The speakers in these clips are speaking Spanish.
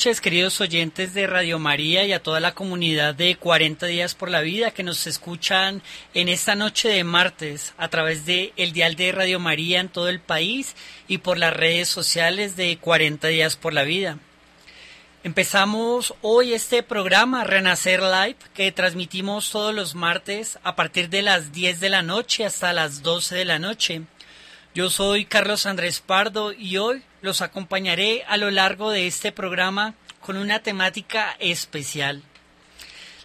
noches, queridos oyentes de Radio María y a toda la comunidad de 40 días por la vida que nos escuchan en esta noche de martes a través de el dial de Radio María en todo el país y por las redes sociales de 40 días por la vida. Empezamos hoy este programa Renacer Live que transmitimos todos los martes a partir de las 10 de la noche hasta las 12 de la noche. Yo soy Carlos Andrés Pardo y hoy los acompañaré a lo largo de este programa con una temática especial.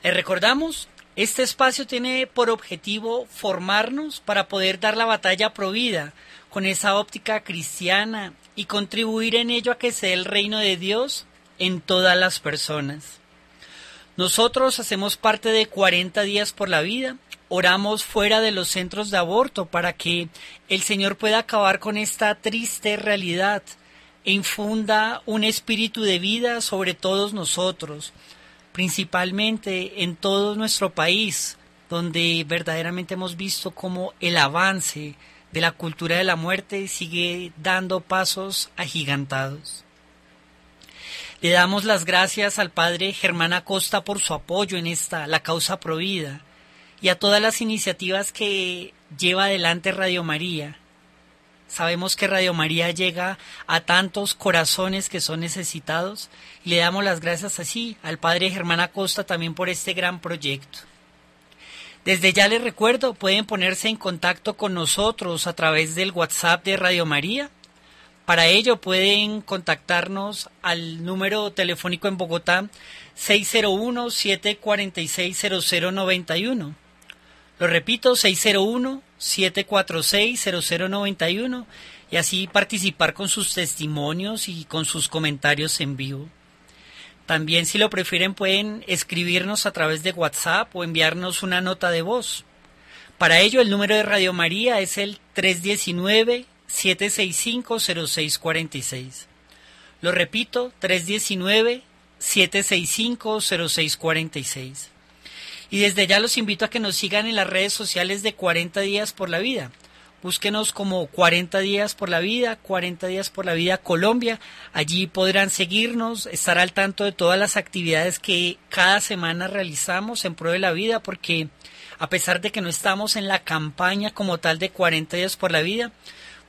Les recordamos, este espacio tiene por objetivo formarnos para poder dar la batalla provida con esa óptica cristiana y contribuir en ello a que sea el reino de Dios en todas las personas. Nosotros hacemos parte de 40 días por la vida, oramos fuera de los centros de aborto para que el Señor pueda acabar con esta triste realidad infunda un espíritu de vida sobre todos nosotros, principalmente en todo nuestro país, donde verdaderamente hemos visto cómo el avance de la cultura de la muerte sigue dando pasos agigantados. Le damos las gracias al padre Germán Acosta por su apoyo en esta, la causa provida, y a todas las iniciativas que lleva adelante Radio María. Sabemos que Radio María llega a tantos corazones que son necesitados y le damos las gracias así al padre Germán Acosta también por este gran proyecto. Desde ya les recuerdo, pueden ponerse en contacto con nosotros a través del WhatsApp de Radio María. Para ello pueden contactarnos al número telefónico en Bogotá 601-746-0091. Lo repito, 601-746-0091 y así participar con sus testimonios y con sus comentarios en vivo. También si lo prefieren pueden escribirnos a través de WhatsApp o enviarnos una nota de voz. Para ello el número de Radio María es el 319-765-0646. Lo repito, 319-765-0646. Y desde ya los invito a que nos sigan en las redes sociales de 40 días por la vida. Búsquenos como 40 días por la vida, 40 días por la vida Colombia. Allí podrán seguirnos, estar al tanto de todas las actividades que cada semana realizamos en pro de la vida, porque a pesar de que no estamos en la campaña como tal de 40 días por la vida,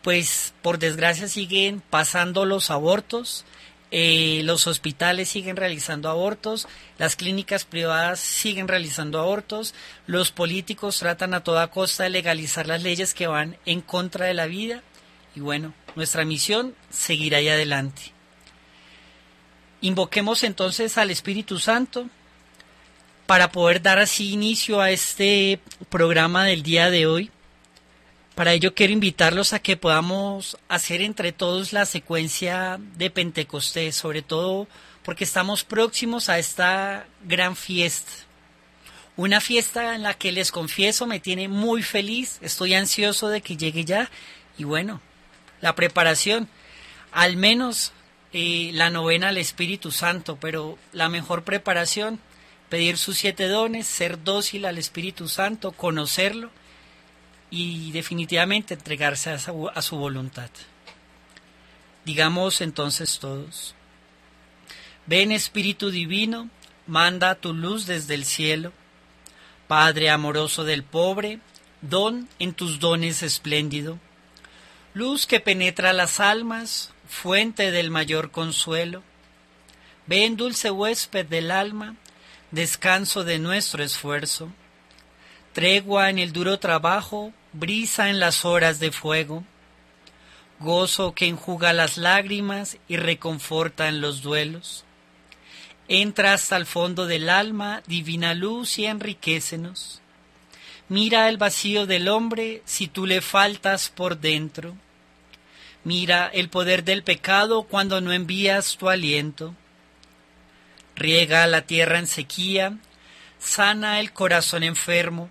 pues por desgracia siguen pasando los abortos, eh, los hospitales siguen realizando abortos, las clínicas privadas siguen realizando abortos, los políticos tratan a toda costa de legalizar las leyes que van en contra de la vida y bueno, nuestra misión seguirá ahí adelante. Invoquemos entonces al Espíritu Santo, para poder dar así inicio a este programa del día de hoy. Para ello quiero invitarlos a que podamos hacer entre todos la secuencia de Pentecostés, sobre todo porque estamos próximos a esta gran fiesta. Una fiesta en la que les confieso me tiene muy feliz, estoy ansioso de que llegue ya y bueno, la preparación, al menos eh, la novena al Espíritu Santo, pero la mejor preparación pedir sus siete dones, ser dócil al Espíritu Santo, conocerlo y definitivamente entregarse a su, voluntad. Digamos entonces todos, ven Espíritu Divino, manda tu luz desde el cielo, Padre amoroso del pobre, don en tus dones espléndido, luz que penetra las almas, fuente del mayor consuelo, ven dulce huésped del alma, descanso de nuestro esfuerzo, tregua en el duro trabajo, brisa en las horas de fuego, gozo que enjuga las lágrimas y reconforta en los duelos. Entra hasta el fondo del alma, divina luz, y enriquecenos. Mira el vacío del hombre si tú le faltas por dentro. Mira el poder del pecado cuando no envías tu aliento riega la tierra en sequía, sana el corazón enfermo,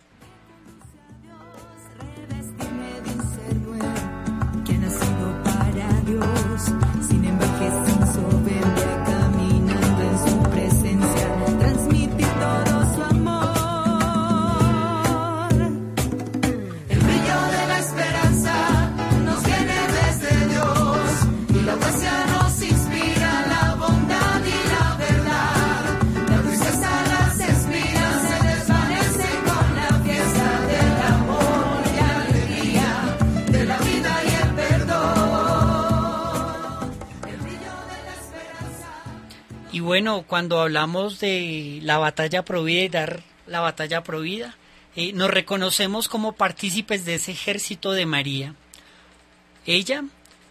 Bueno, cuando hablamos de la batalla provida y dar la batalla provida, eh, nos reconocemos como partícipes de ese ejército de María. Ella,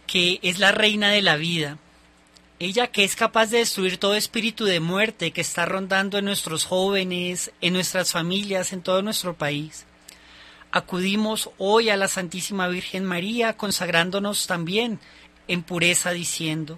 que es la reina de la vida, ella que es capaz de destruir todo espíritu de muerte que está rondando en nuestros jóvenes, en nuestras familias, en todo nuestro país. Acudimos hoy a la Santísima Virgen María, consagrándonos también en pureza, diciendo,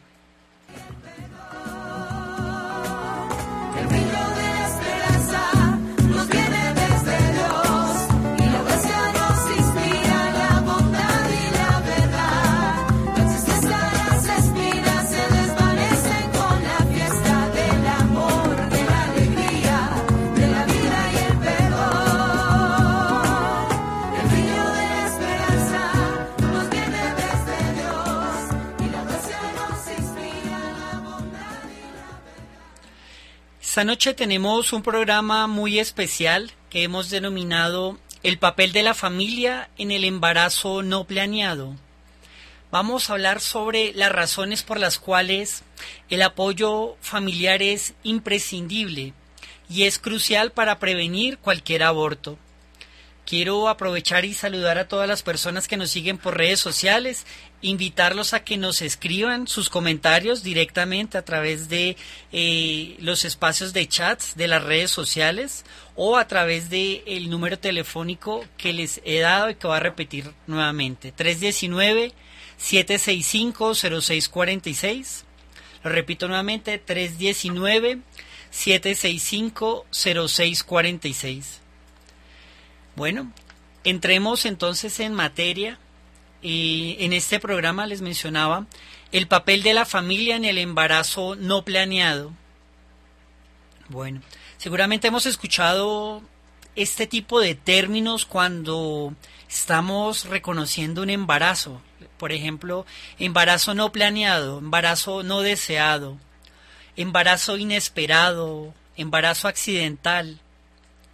Esta noche tenemos un programa muy especial que hemos denominado El papel de la familia en el embarazo no planeado. Vamos a hablar sobre las razones por las cuales el apoyo familiar es imprescindible y es crucial para prevenir cualquier aborto. Quiero aprovechar y saludar a todas las personas que nos siguen por redes sociales, invitarlos a que nos escriban sus comentarios directamente a través de eh, los espacios de chats de las redes sociales o a través del el número telefónico que les he dado y que voy a repetir nuevamente. 319 765 0646. Lo repito nuevamente, 319 765 0646. Bueno, entremos entonces en materia eh, en este programa les mencionaba el papel de la familia en el embarazo no planeado. Bueno, seguramente hemos escuchado este tipo de términos cuando estamos reconociendo un embarazo. Por ejemplo, embarazo no planeado, embarazo no deseado, embarazo inesperado, embarazo accidental,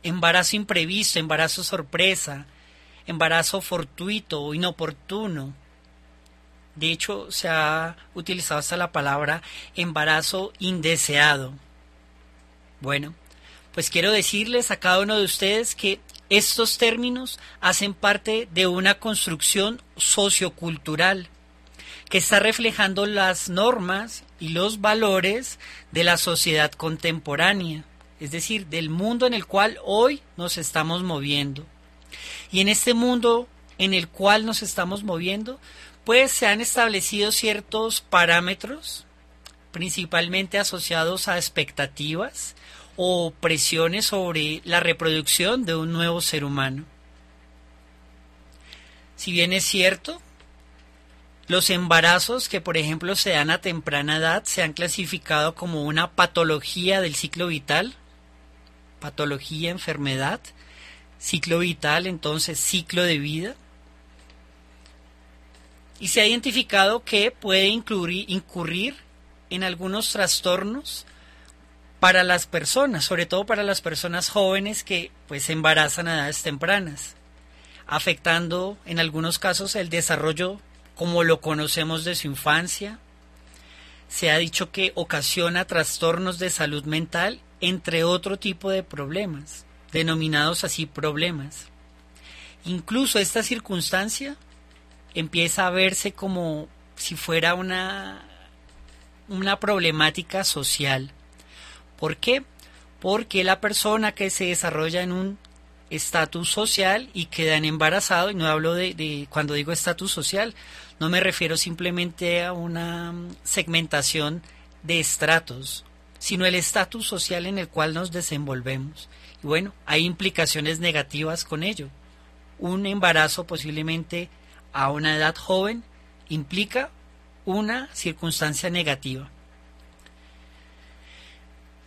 embarazo imprevisto, embarazo sorpresa, embarazo fortuito o inoportuno. De hecho, se ha utilizado hasta la palabra embarazo indeseado. Bueno, pues quiero decirles a cada uno de ustedes que estos términos hacen parte de una construcción sociocultural que está reflejando las normas y los valores de la sociedad contemporánea, es decir, del mundo en el cual hoy nos estamos moviendo. Y en este mundo en el cual nos estamos moviendo, pues se han establecido ciertos parámetros, principalmente asociados a expectativas o presiones sobre la reproducción de un nuevo ser humano. Si bien es cierto, los embarazos que por ejemplo se dan a temprana edad se han clasificado como una patología del ciclo vital, patología, enfermedad, ciclo vital, entonces ciclo de vida. Y se ha identificado que puede incluir, incurrir en algunos trastornos para las personas, sobre todo para las personas jóvenes que pues se embarazan a edades tempranas, afectando en algunos casos el desarrollo como lo conocemos de su infancia. Se ha dicho que ocasiona trastornos de salud mental, entre otro tipo de problemas denominados así problemas. Incluso esta circunstancia empieza a verse como si fuera una, una problemática social. ¿Por qué? Porque la persona que se desarrolla en un estatus social y queda en embarazado, y no hablo de cuando digo estatus social, no me refiero simplemente a una segmentación de estratos, sino el estatus social en el cual nos desenvolvemos. Y bueno, hay implicaciones negativas con ello. Un embarazo posiblemente a una edad joven implica una circunstancia negativa.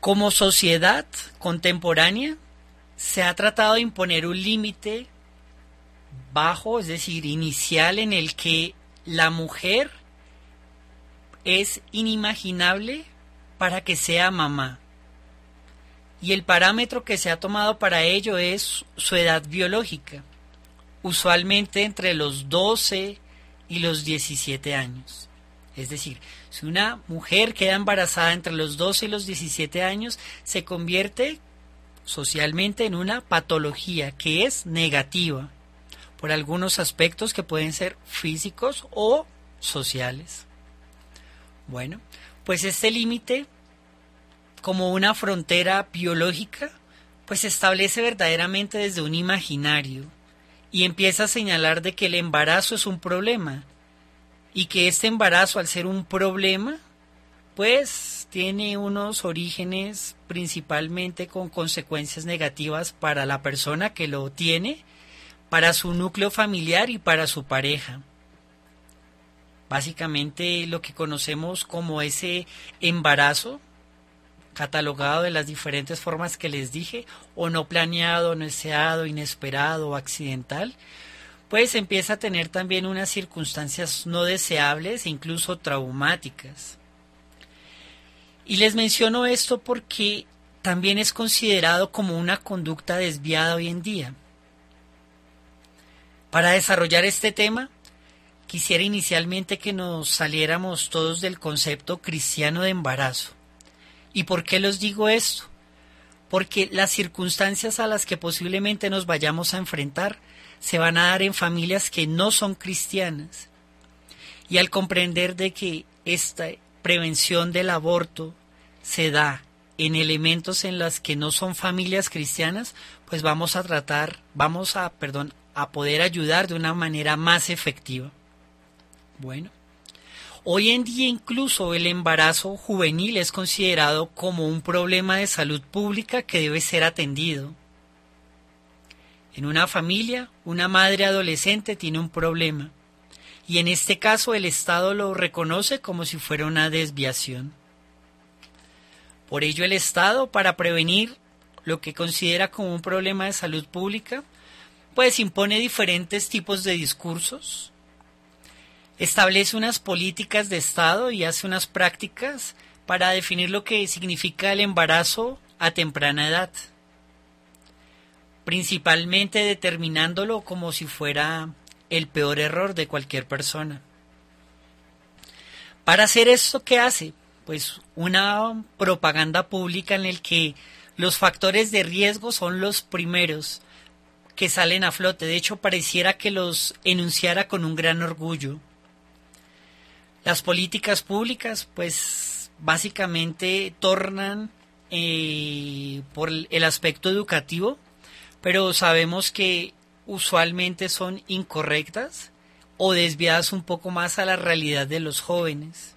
Como sociedad contemporánea, se ha tratado de imponer un límite bajo, es decir, inicial, en el que la mujer es inimaginable para que sea mamá y el parámetro que se ha tomado para ello es su edad biológica, usualmente entre los 12 y los 17 años. Es decir, si una mujer queda embarazada entre los 12 y los 17 años, se convierte socialmente en una patología que es negativa por algunos aspectos que pueden ser físicos o sociales. Bueno, pues este límite como una frontera biológica, pues se establece verdaderamente desde un imaginario y empieza a señalar de que el embarazo es un problema y que este embarazo al ser un problema, pues tiene unos orígenes principalmente con consecuencias negativas para la persona que lo tiene, para su núcleo familiar y para su pareja. Básicamente lo que conocemos como ese embarazo catalogado de las diferentes formas que les dije, o no planeado, no deseado, inesperado accidental, pues empieza a tener también unas circunstancias no deseables e incluso traumáticas. Y les menciono esto porque también es considerado como una conducta desviada hoy en día. Para desarrollar este tema, quisiera inicialmente que nos saliéramos todos del concepto cristiano de embarazo. ¿Y por qué les digo esto? Porque las circunstancias a las que posiblemente nos vayamos a enfrentar se van a dar en familias que no son cristianas. Y al comprender de que esta prevención del aborto se da en elementos en las que no son familias cristianas, pues vamos a tratar, vamos a, perdón, a poder ayudar de una manera más efectiva. Bueno, Hoy en día incluso el embarazo juvenil es considerado como un problema de salud pública que debe ser atendido. En una familia, una madre adolescente tiene un problema y en este caso el Estado lo reconoce como si fuera una desviación. Por ello el Estado, para prevenir lo que considera como un problema de salud pública, pues impone diferentes tipos de discursos, establece unas políticas de Estado y hace unas prácticas para definir lo que significa el embarazo a temprana edad, principalmente determinándolo como si fuera el peor error de cualquier persona. Para hacer esto, ¿qué hace? Pues una propaganda pública en el que los factores de riesgo son los primeros que salen a flote. De hecho, pareciera que los enunciara con un gran orgullo. Las políticas públicas, pues básicamente tornan eh, por el aspecto educativo, pero sabemos que usualmente son incorrectas o desviadas un poco más a la realidad de los jóvenes.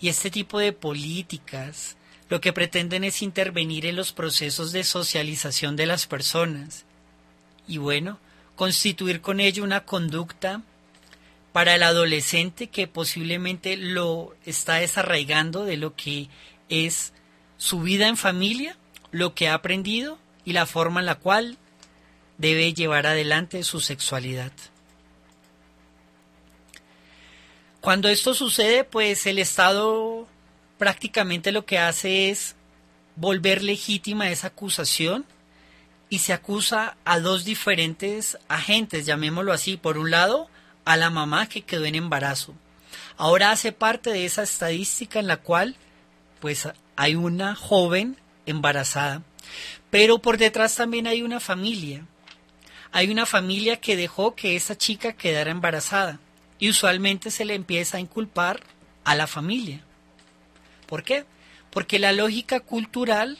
Y este tipo de políticas lo que pretenden es intervenir en los procesos de socialización de las personas y bueno, constituir con ello una conducta para el adolescente que posiblemente lo está desarraigando de lo que es su vida en familia, lo que ha aprendido y la forma en la cual debe llevar adelante su sexualidad. Cuando esto sucede, pues el Estado prácticamente lo que hace es volver legítima esa acusación y se acusa a dos diferentes agentes, llamémoslo así. Por un lado, a la mamá que quedó en embarazo. Ahora hace parte de esa estadística en la cual pues hay una joven embarazada. Pero por detrás también hay una familia. Hay una familia que dejó que esa chica quedara embarazada. Y usualmente se le empieza a inculpar a la familia. ¿Por qué? Porque la lógica cultural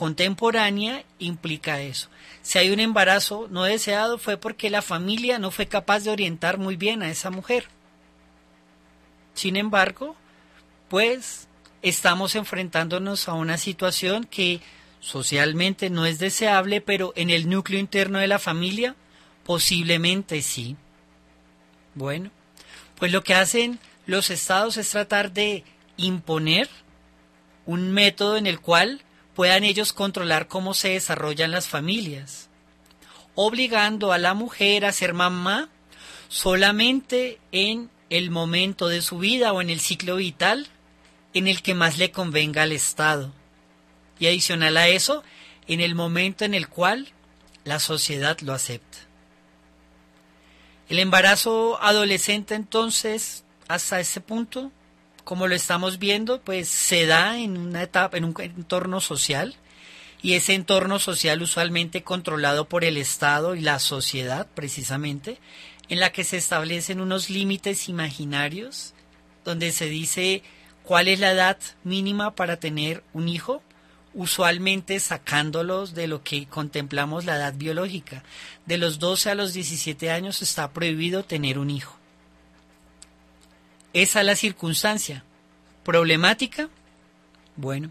contemporánea implica eso. Si hay un embarazo no deseado fue porque la familia no fue capaz de orientar muy bien a esa mujer. Sin embargo, pues estamos enfrentándonos a una situación que socialmente no es deseable, pero en el núcleo interno de la familia posiblemente sí. Bueno, pues lo que hacen los estados es tratar de imponer un método en el cual puedan ellos controlar cómo se desarrollan las familias, obligando a la mujer a ser mamá solamente en el momento de su vida o en el ciclo vital en el que más le convenga al Estado. Y adicional a eso, en el momento en el cual la sociedad lo acepta. El embarazo adolescente entonces, hasta ese punto, como lo estamos viendo, pues se da en una etapa, en un entorno social, y ese entorno social usualmente controlado por el Estado y la sociedad, precisamente, en la que se establecen unos límites imaginarios, donde se dice cuál es la edad mínima para tener un hijo, usualmente sacándolos de lo que contemplamos la edad biológica. De los 12 a los 17 años está prohibido tener un hijo. Esa es la circunstancia. ¿Problemática? Bueno,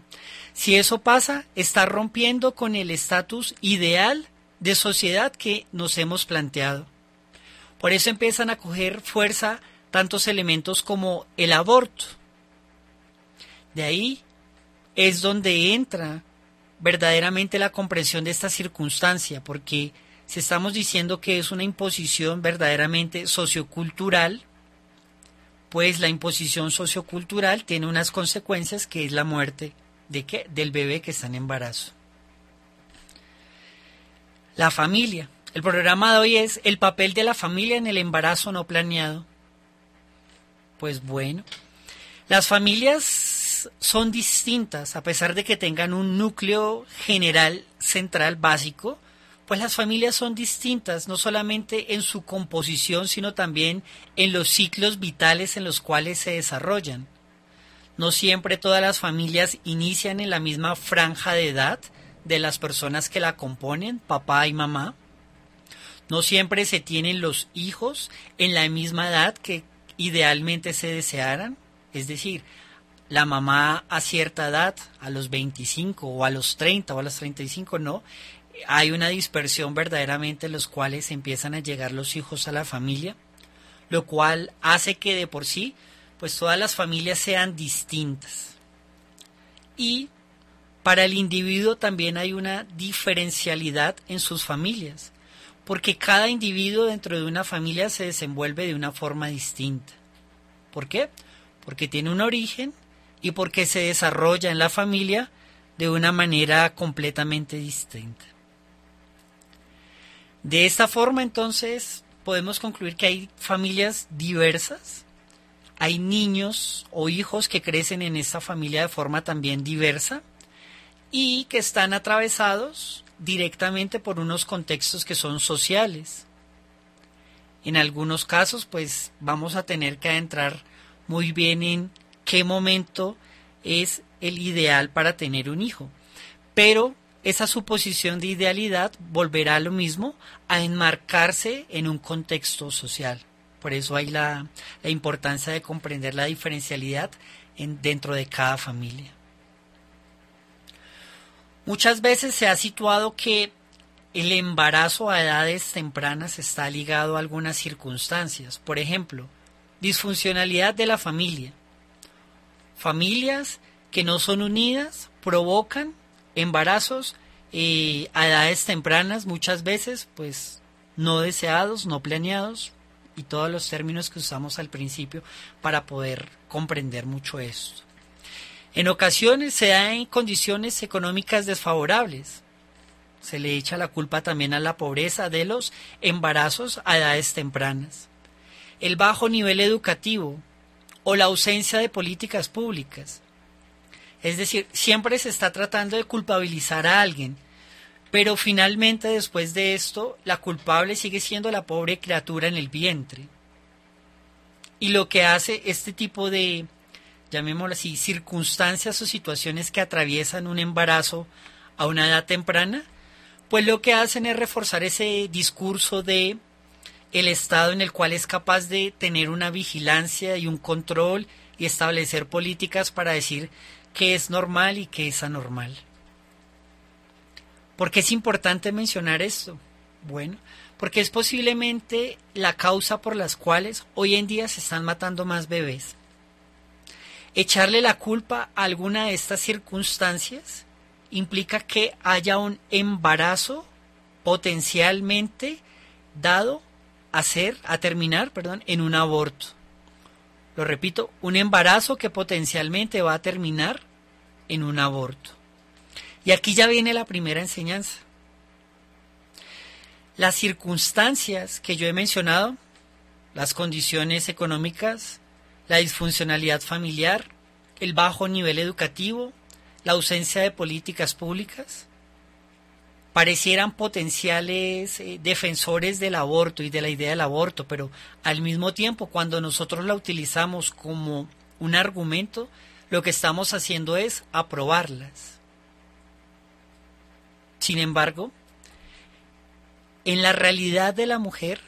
si eso pasa, está rompiendo con el estatus ideal de sociedad que nos hemos planteado. Por eso empiezan a coger fuerza tantos elementos como el aborto. De ahí es donde entra verdaderamente la comprensión de esta circunstancia, porque si estamos diciendo que es una imposición verdaderamente sociocultural, pues la imposición sociocultural tiene unas consecuencias que es la muerte de qué? del bebé que está en embarazo. La familia. El programa de hoy es el papel de la familia en el embarazo no planeado. Pues bueno, las familias son distintas a pesar de que tengan un núcleo general central básico, pues las familias son distintas, no solamente en su composición, sino también en los ciclos vitales en los cuales se desarrollan. No siempre todas las familias inician en la misma franja de edad de las personas que la componen, papá y mamá. No siempre se tienen los hijos en la misma edad que idealmente se desearan. Es decir, la mamá a cierta edad, a los 25 o a los 30 o a los 35, no hay una dispersión verdaderamente en los cuales empiezan a llegar los hijos a la familia. lo cual hace que de por sí pues todas las familias sean distintas. Y para el individuo también hay una diferencialidad en sus familias, porque cada individuo dentro de una familia se desenvuelve de una forma distinta. ¿Por qué? Porque tiene un origen y porque se desarrolla en la familia de una manera completamente distinta. De esta forma, entonces, podemos concluir que hay familias diversas, hay niños o hijos que crecen en esta familia de forma también diversa y que están atravesados directamente por unos contextos que son sociales. En algunos casos, pues vamos a tener que adentrar muy bien en qué momento es el ideal para tener un hijo. Pero esa suposición de idealidad volverá lo mismo, a enmarcarse en un contexto social. Por eso hay la, importancia de comprender la diferencialidad en, dentro de cada familia. Muchas veces se ha situado que el embarazo a edades tempranas está ligado a algunas circunstancias. Por ejemplo, disfuncionalidad de la familia. Familias que no son unidas provocan embarazos eh, a edades tempranas muchas veces pues no deseados, no planeados y todos los términos que usamos al principio para poder comprender mucho esto. En ocasiones se da en condiciones económicas desfavorables. Se le echa la culpa también a la pobreza de los embarazos a edades tempranas. El bajo nivel educativo o la ausencia de políticas públicas es decir, siempre se está tratando de culpabilizar a alguien, pero finalmente después de esto, la culpable sigue siendo la pobre criatura en el vientre. Y lo que hace este tipo de, llamémoslo así, circunstancias o situaciones que atraviesan un embarazo a una edad temprana, pues lo que hacen es reforzar ese discurso de el estado en el cual es capaz de tener una vigilancia y un control y establecer políticas para decir qué es normal y qué es anormal. ¿Por qué es importante mencionar esto? Bueno, porque es posiblemente la causa por las cuales hoy en día se están matando más bebés. Echarle la culpa a alguna de estas circunstancias implica que haya un embarazo potencialmente dado a ser, a terminar, perdón, en un aborto. Lo repito, un embarazo que potencialmente va a terminar en un aborto. Y aquí ya viene la primera enseñanza. Las circunstancias que yo he mencionado, las condiciones económicas, la disfuncionalidad familiar, el bajo nivel educativo, la ausencia de políticas públicas, parecieran potenciales eh, defensores del aborto y de la idea del aborto, pero al mismo tiempo cuando nosotros la utilizamos como un argumento, lo que estamos haciendo es aprobarlas. Sin embargo, en la realidad de la mujer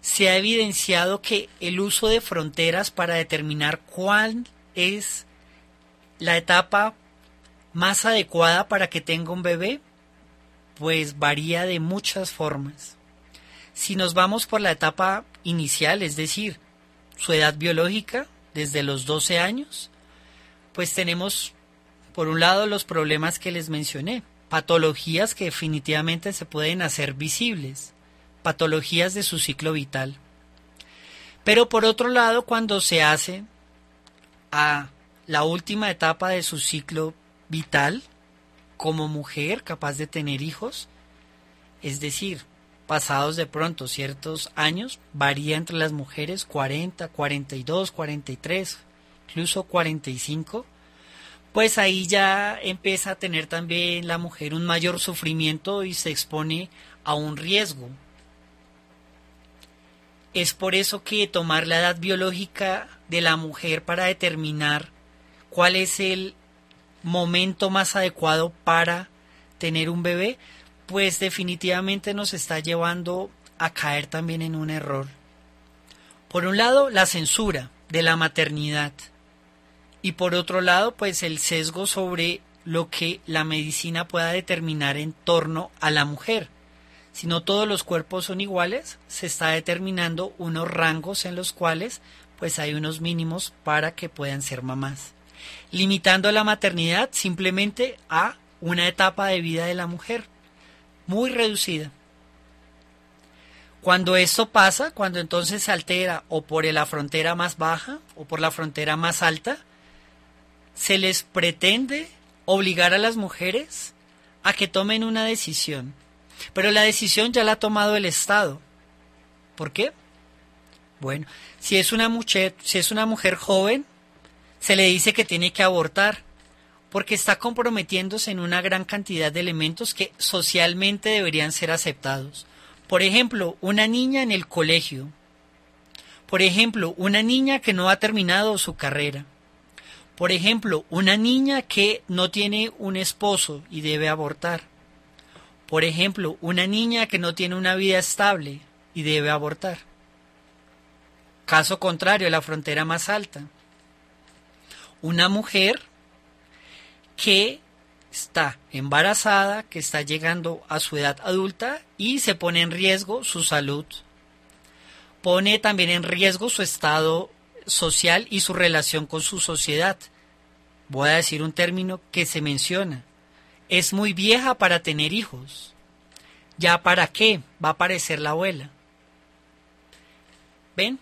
se ha evidenciado que el uso de fronteras para determinar cuál es la etapa más adecuada para que tenga un bebé? Pues varía de muchas formas. Si nos vamos por la etapa inicial, es decir, su edad biológica, desde los 12 años, pues tenemos, por un lado, los problemas que les mencioné, patologías que definitivamente se pueden hacer visibles, patologías de su ciclo vital. Pero por otro lado, cuando se hace a la última etapa de su ciclo vital como mujer capaz de tener hijos, es decir, pasados de pronto ciertos años, varía entre las mujeres 40, 42, 43, incluso 45, pues ahí ya empieza a tener también la mujer un mayor sufrimiento y se expone a un riesgo. Es por eso que tomar la edad biológica de la mujer para determinar cuál es el momento más adecuado para tener un bebé, pues definitivamente nos está llevando a caer también en un error. Por un lado, la censura de la maternidad y por otro lado, pues el sesgo sobre lo que la medicina pueda determinar en torno a la mujer, si no todos los cuerpos son iguales, se está determinando unos rangos en los cuales pues hay unos mínimos para que puedan ser mamás, limitando la maternidad simplemente a una etapa de vida de la mujer, muy reducida. Cuando esto pasa, cuando entonces se altera o por la frontera más baja o por la frontera más alta, se les pretende obligar a las mujeres a que tomen una decisión. Pero la decisión ya la ha tomado el Estado. ¿Por qué? Bueno, si es una mujer, si es una mujer joven, se le dice que tiene que abortar porque está comprometiéndose en una gran cantidad de elementos que socialmente deberían ser aceptados. Por ejemplo, una niña en el colegio. Por ejemplo, una niña que no ha terminado su carrera. Por ejemplo, una niña que no tiene un esposo y debe abortar. Por ejemplo, una niña que no tiene una vida estable y debe abortar. Caso contrario, la frontera más alta. Una mujer que está embarazada, que está llegando a su edad adulta y se pone en riesgo su salud. Pone también en riesgo su estado social y su relación con su sociedad. Voy a decir un término que se menciona. Es muy vieja para tener hijos. ¿Ya para qué? Va a aparecer la abuela. ¿Ven?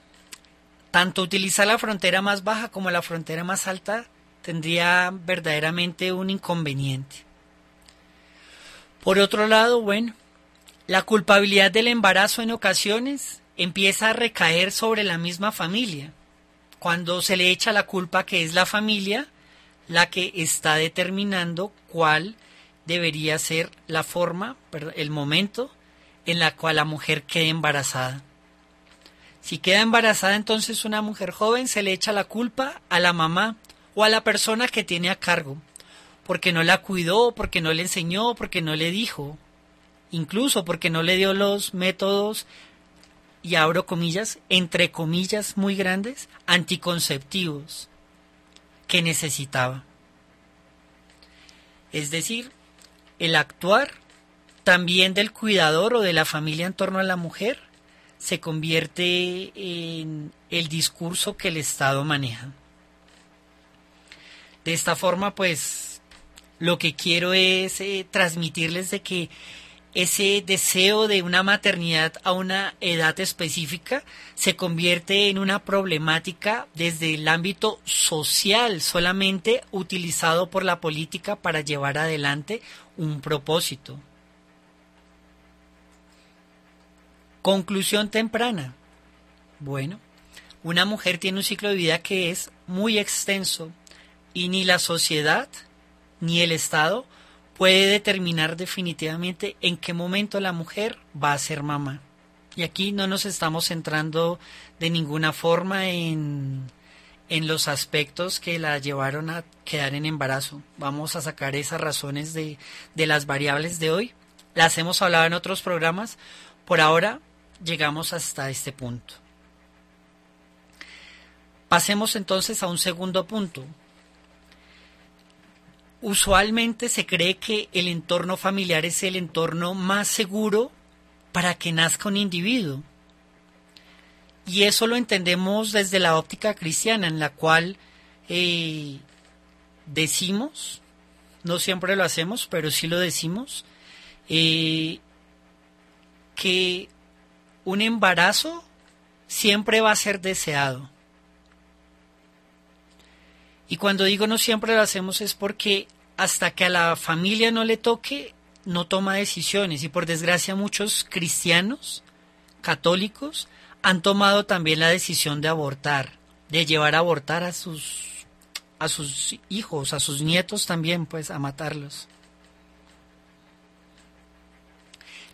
Tanto utilizar la frontera más baja como la frontera más alta tendría verdaderamente un inconveniente. Por otro lado, bueno, la culpabilidad del embarazo en ocasiones empieza a recaer sobre la misma familia, cuando se le echa la culpa que es la familia la que está determinando cuál debería ser la forma, el momento en la cual la mujer quede embarazada. Si queda embarazada entonces una mujer joven se le echa la culpa a la mamá o a la persona que tiene a cargo, porque no la cuidó, porque no le enseñó, porque no le dijo, incluso porque no le dio los métodos, y abro comillas, entre comillas muy grandes, anticonceptivos que necesitaba. Es decir, el actuar también del cuidador o de la familia en torno a la mujer se convierte en el discurso que el Estado maneja. De esta forma, pues, lo que quiero es eh, transmitirles de que ese deseo de una maternidad a una edad específica se convierte en una problemática desde el ámbito social, solamente utilizado por la política para llevar adelante un propósito. Conclusión temprana. Bueno, una mujer tiene un ciclo de vida que es muy extenso, y ni la sociedad ni el Estado puede determinar definitivamente en qué momento la mujer va a ser mamá. Y aquí no nos estamos centrando de ninguna forma en, en los aspectos que la llevaron a quedar en embarazo. Vamos a sacar esas razones de, de las variables de hoy. Las hemos hablado en otros programas. Por ahora llegamos hasta este punto. Pasemos entonces a un segundo punto, usualmente se cree que el entorno familiar es el entorno más seguro para que nazca un individuo. Y eso lo entendemos desde la óptica cristiana, en la cual eh, decimos, no siempre lo hacemos, pero sí lo decimos, eh, que un embarazo siempre va a ser deseado. Y cuando digo no siempre lo hacemos es porque hasta que a la familia no le toque, no toma decisiones. Y por desgracia muchos cristianos católicos han tomado también la decisión de abortar, de llevar a abortar a sus a sus hijos, a sus nietos también, pues a matarlos.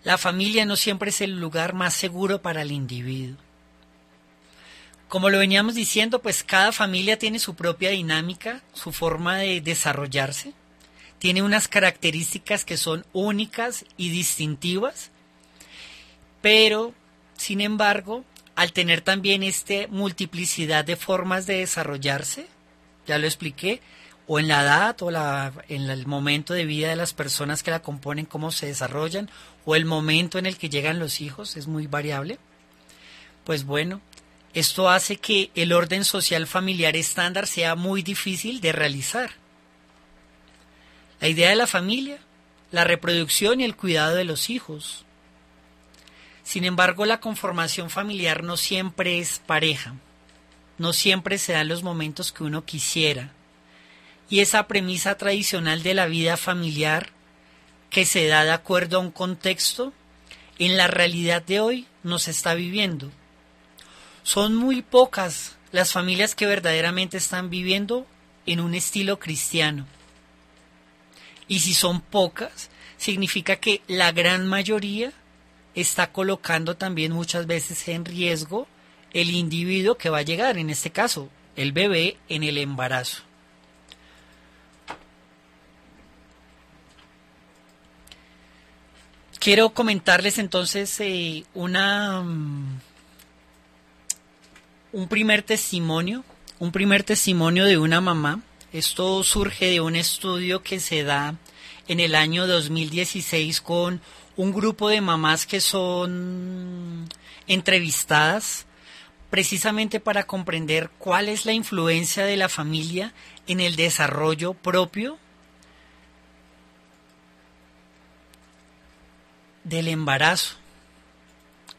La familia no siempre es el lugar más seguro para el individuo. Como lo veníamos diciendo, pues cada familia tiene su propia dinámica, su forma de desarrollarse, tiene unas características que son únicas y distintivas, pero, sin embargo, al tener también esta multiplicidad de formas de desarrollarse, ya lo expliqué, o en la edad o la, en el momento de vida de las personas que la componen, cómo se desarrollan, o el momento en el que llegan los hijos, es muy variable. Pues bueno, esto hace que el orden social familiar estándar sea muy difícil de realizar. La idea de la familia, la reproducción y el cuidado de los hijos. Sin embargo, la conformación familiar no siempre es pareja, no siempre se dan los momentos que uno quisiera y esa premisa tradicional de la vida familiar que se da de acuerdo a un contexto, en la realidad de hoy no se está viviendo. Son muy pocas las familias que verdaderamente están viviendo en un estilo cristiano. Y si son pocas, significa que la gran mayoría está colocando también muchas veces en riesgo el individuo que va a llegar, en este caso, el bebé en el embarazo. Quiero comentarles entonces eh, una mm, un primer testimonio, un primer testimonio de una mamá. Esto surge de un estudio que se da en el año 2016 con un grupo de mamás que son entrevistadas precisamente para comprender cuál es la influencia de la familia en el desarrollo propio del embarazo.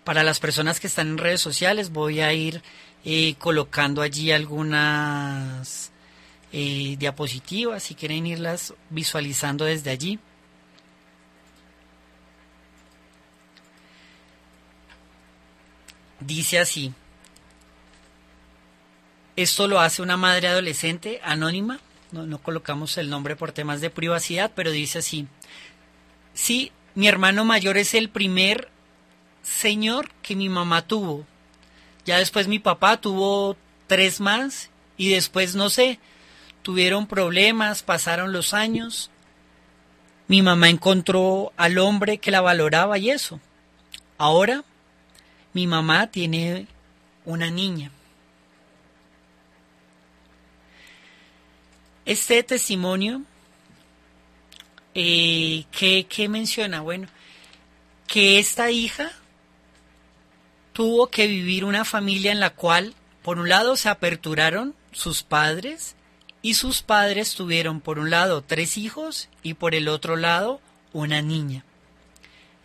Para las personas que están en redes sociales voy a ir eh, colocando allí algunas eh, diapositivas si quieren irlas visualizando desde allí. Dice así, esto lo hace una madre adolescente anónima, no, no colocamos el nombre por temas de privacidad, pero dice así, sí, mi hermano mayor es el primer señor que mi mamá tuvo. Ya después mi papá tuvo tres más y después no sé, tuvieron problemas, pasaron los años. Mi mamá encontró al hombre que la valoraba y eso. Ahora mi mamá tiene una niña. Este testimonio eh, ¿qué, menciona? Bueno, que esta hija tuvo que vivir una familia en la cual, por un lado, se aperturaron sus padres y sus padres tuvieron, por un lado, tres hijos y por el otro lado, una niña.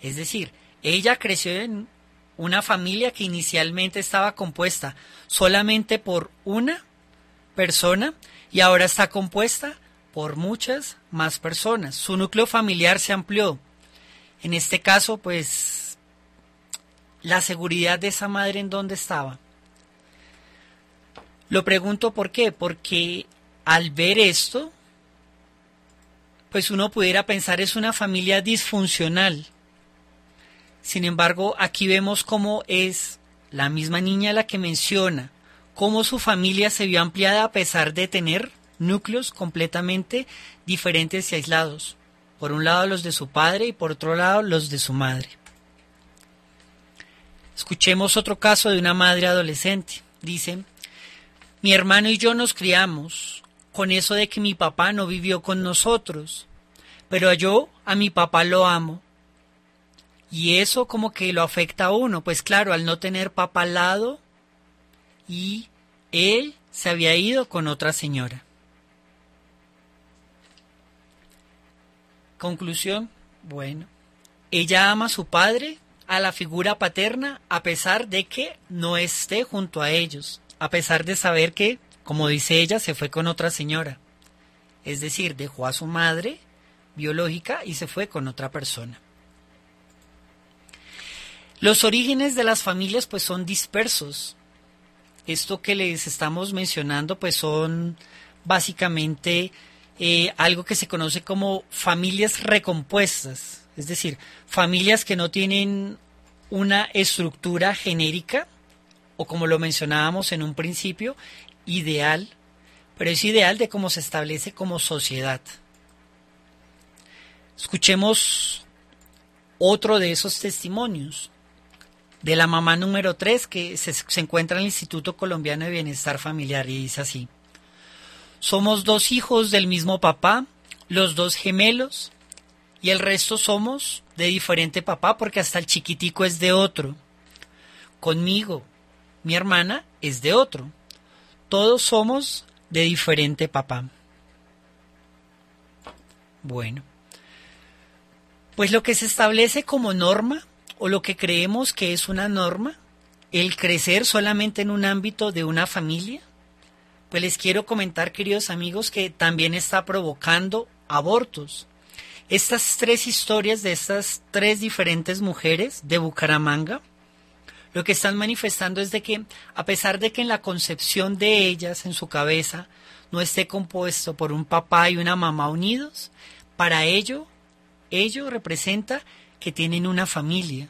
Es decir, ella creció en una familia que inicialmente estaba compuesta solamente por una persona y ahora está compuesta por muchas más personas. Su núcleo familiar se amplió. En este caso, pues, la seguridad de esa madre en dónde estaba. Lo pregunto por qué, porque al ver esto, pues uno pudiera pensar es una familia disfuncional. Sin embargo, aquí vemos cómo es la misma niña la que menciona, cómo su familia se vio ampliada a pesar de tener núcleos completamente diferentes y aislados. Por un lado los de su padre y por otro lado los de su madre. Escuchemos otro caso de una madre adolescente. Dice, mi hermano y yo nos criamos con eso de que mi papá no vivió con nosotros, pero yo a mi papá lo amo. Y eso como que lo afecta a uno, pues claro, al no tener papá al lado y él se había ido con otra señora. Conclusión, bueno, ella ama a su padre, a la figura paterna, a pesar de que no esté junto a ellos, a pesar de saber que, como dice ella, se fue con otra señora. Es decir, dejó a su madre biológica y se fue con otra persona. Los orígenes de las familias pues son dispersos. Esto que les estamos mencionando pues son básicamente eh, algo que se conoce como familias recompuestas, es decir, familias que no tienen una estructura genérica o como lo mencionábamos en un principio, ideal, pero es ideal de cómo se establece como sociedad. Escuchemos otro de esos testimonios de la mamá número 3 que se, se encuentra en el Instituto Colombiano de Bienestar Familiar y dice así. Somos dos hijos del mismo papá, los dos gemelos, y el resto somos de diferente papá porque hasta el chiquitico es de otro. Conmigo, mi hermana es de otro. Todos somos de diferente papá. Bueno, pues lo que se establece como norma o lo que creemos que es una norma, el crecer solamente en un ámbito de una familia, pues les quiero comentar, queridos amigos, que también está provocando abortos. Estas tres historias de estas tres diferentes mujeres de Bucaramanga, lo que están manifestando es de que, a pesar de que en la concepción de ellas, en su cabeza, no esté compuesto por un papá y una mamá unidos, para ello, ello representa que tienen una familia.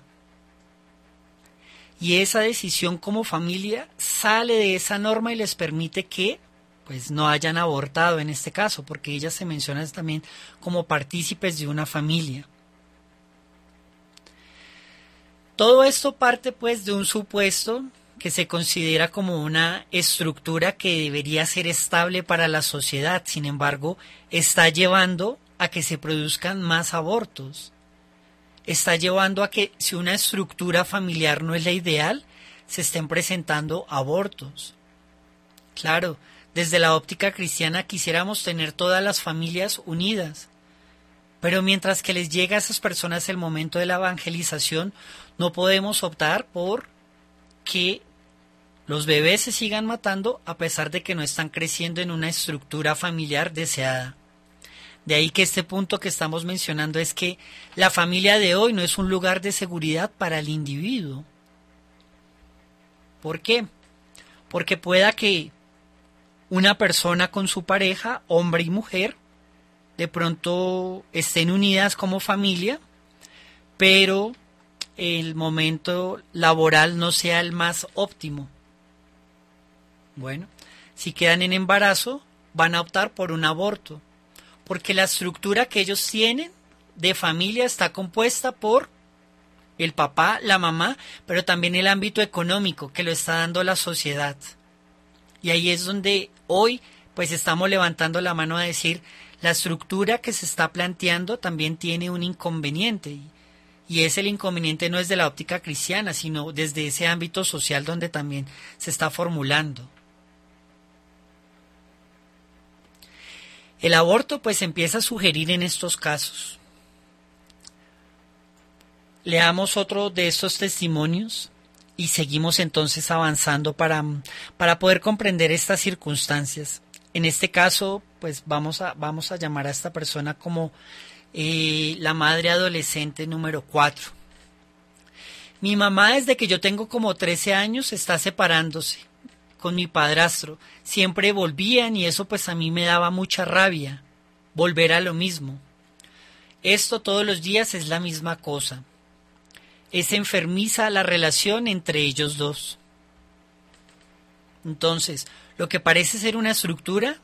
Y esa decisión como familia sale de esa norma y les permite que pues no hayan abortado en este caso, porque ellas se mencionan también como partícipes de una familia. Todo esto parte pues de un supuesto que se considera como una estructura que debería ser estable para la sociedad, sin embargo, está llevando a que se produzcan más abortos. Está llevando a que si una estructura familiar no es la ideal, se estén presentando abortos. Claro, desde la óptica cristiana quisiéramos tener todas las familias unidas. Pero mientras que les llega a esas personas el momento de la evangelización, no podemos optar por que los bebés se sigan matando a pesar de que no están creciendo en una estructura familiar deseada. De ahí que este punto que estamos mencionando es que la familia de hoy no es un lugar de seguridad para el individuo. ¿Por qué? Porque pueda que una persona con su pareja, hombre y mujer, de pronto estén unidas como familia, pero el momento laboral no sea el más óptimo. Bueno, si quedan en embarazo, van a optar por un aborto, porque la estructura que ellos tienen de familia está compuesta por el papá, la mamá, pero también el ámbito económico que lo está dando la sociedad. Y ahí es donde hoy pues estamos levantando la mano a decir la estructura que se está planteando también tiene un inconveniente y es el inconveniente no es de la óptica cristiana, sino desde ese ámbito social donde también se está formulando. El aborto pues empieza a sugerir en estos casos. Leamos otro de estos testimonios y seguimos entonces avanzando para, para poder comprender estas circunstancias. En este caso, pues vamos a, vamos a llamar a esta persona como eh, la madre adolescente número 4. Mi mamá desde que yo tengo como 13 años está separándose con mi padrastro. Siempre volvían y eso pues a mí me daba mucha rabia. Volver a lo mismo. Esto todos los días es la misma cosa es enfermiza la relación entre ellos dos. Entonces, lo que parece ser una estructura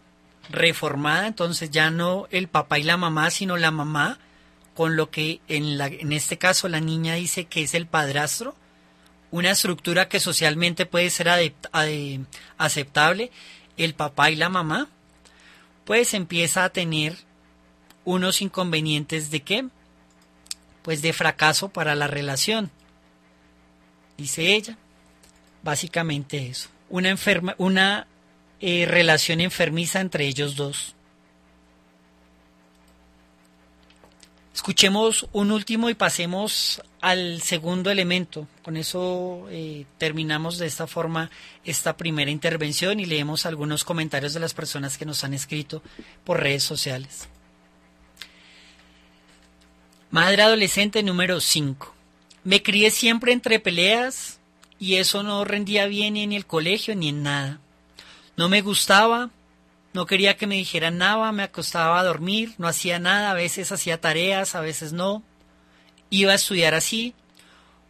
reformada, entonces ya no el papá y la mamá, sino la mamá, con lo que en, la, en este caso la niña dice que es el padrastro, una estructura que socialmente puede ser aceptable, el papá y la mamá, pues empieza a tener unos inconvenientes de qué? pues de fracaso para la relación. Dice ella, básicamente eso, una enferma, una eh, relación enfermiza entre ellos dos. Escuchemos un último y pasemos al segundo elemento. Con eso eh, terminamos de esta forma esta primera intervención y leemos algunos comentarios de las personas que nos han escrito por redes sociales. Madre adolescente número 5. Me crié siempre entre peleas y eso no rendía bien ni en el colegio ni en nada. No me gustaba, no quería que me dijeran nada, me acostaba a dormir, no hacía nada, a veces hacía tareas, a veces no. Iba a estudiar así.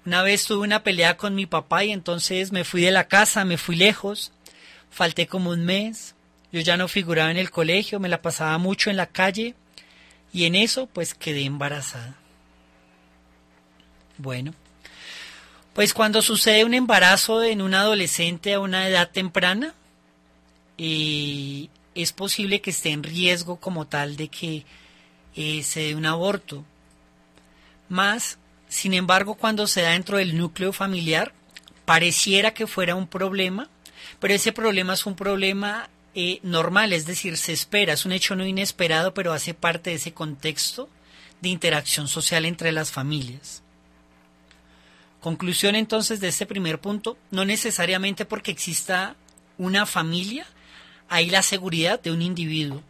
Una vez tuve una pelea con mi papá y entonces me fui de la casa, me fui lejos. Falté como un mes. Yo ya no figuraba en el colegio, me la pasaba mucho en la calle y en eso pues quedé embarazada. Bueno, pues cuando sucede un embarazo en un adolescente a una edad temprana, y es posible que esté en riesgo como tal de que eh, se dé un aborto. Más, sin embargo, cuando se da dentro del núcleo familiar, pareciera que fuera un problema, pero ese problema es un problema eh, normal, es decir, se espera, es un hecho no inesperado, pero hace parte de ese contexto de interacción social entre las familias. Conclusión entonces de este primer punto, no necesariamente porque exista una familia, hay la seguridad de un individuo.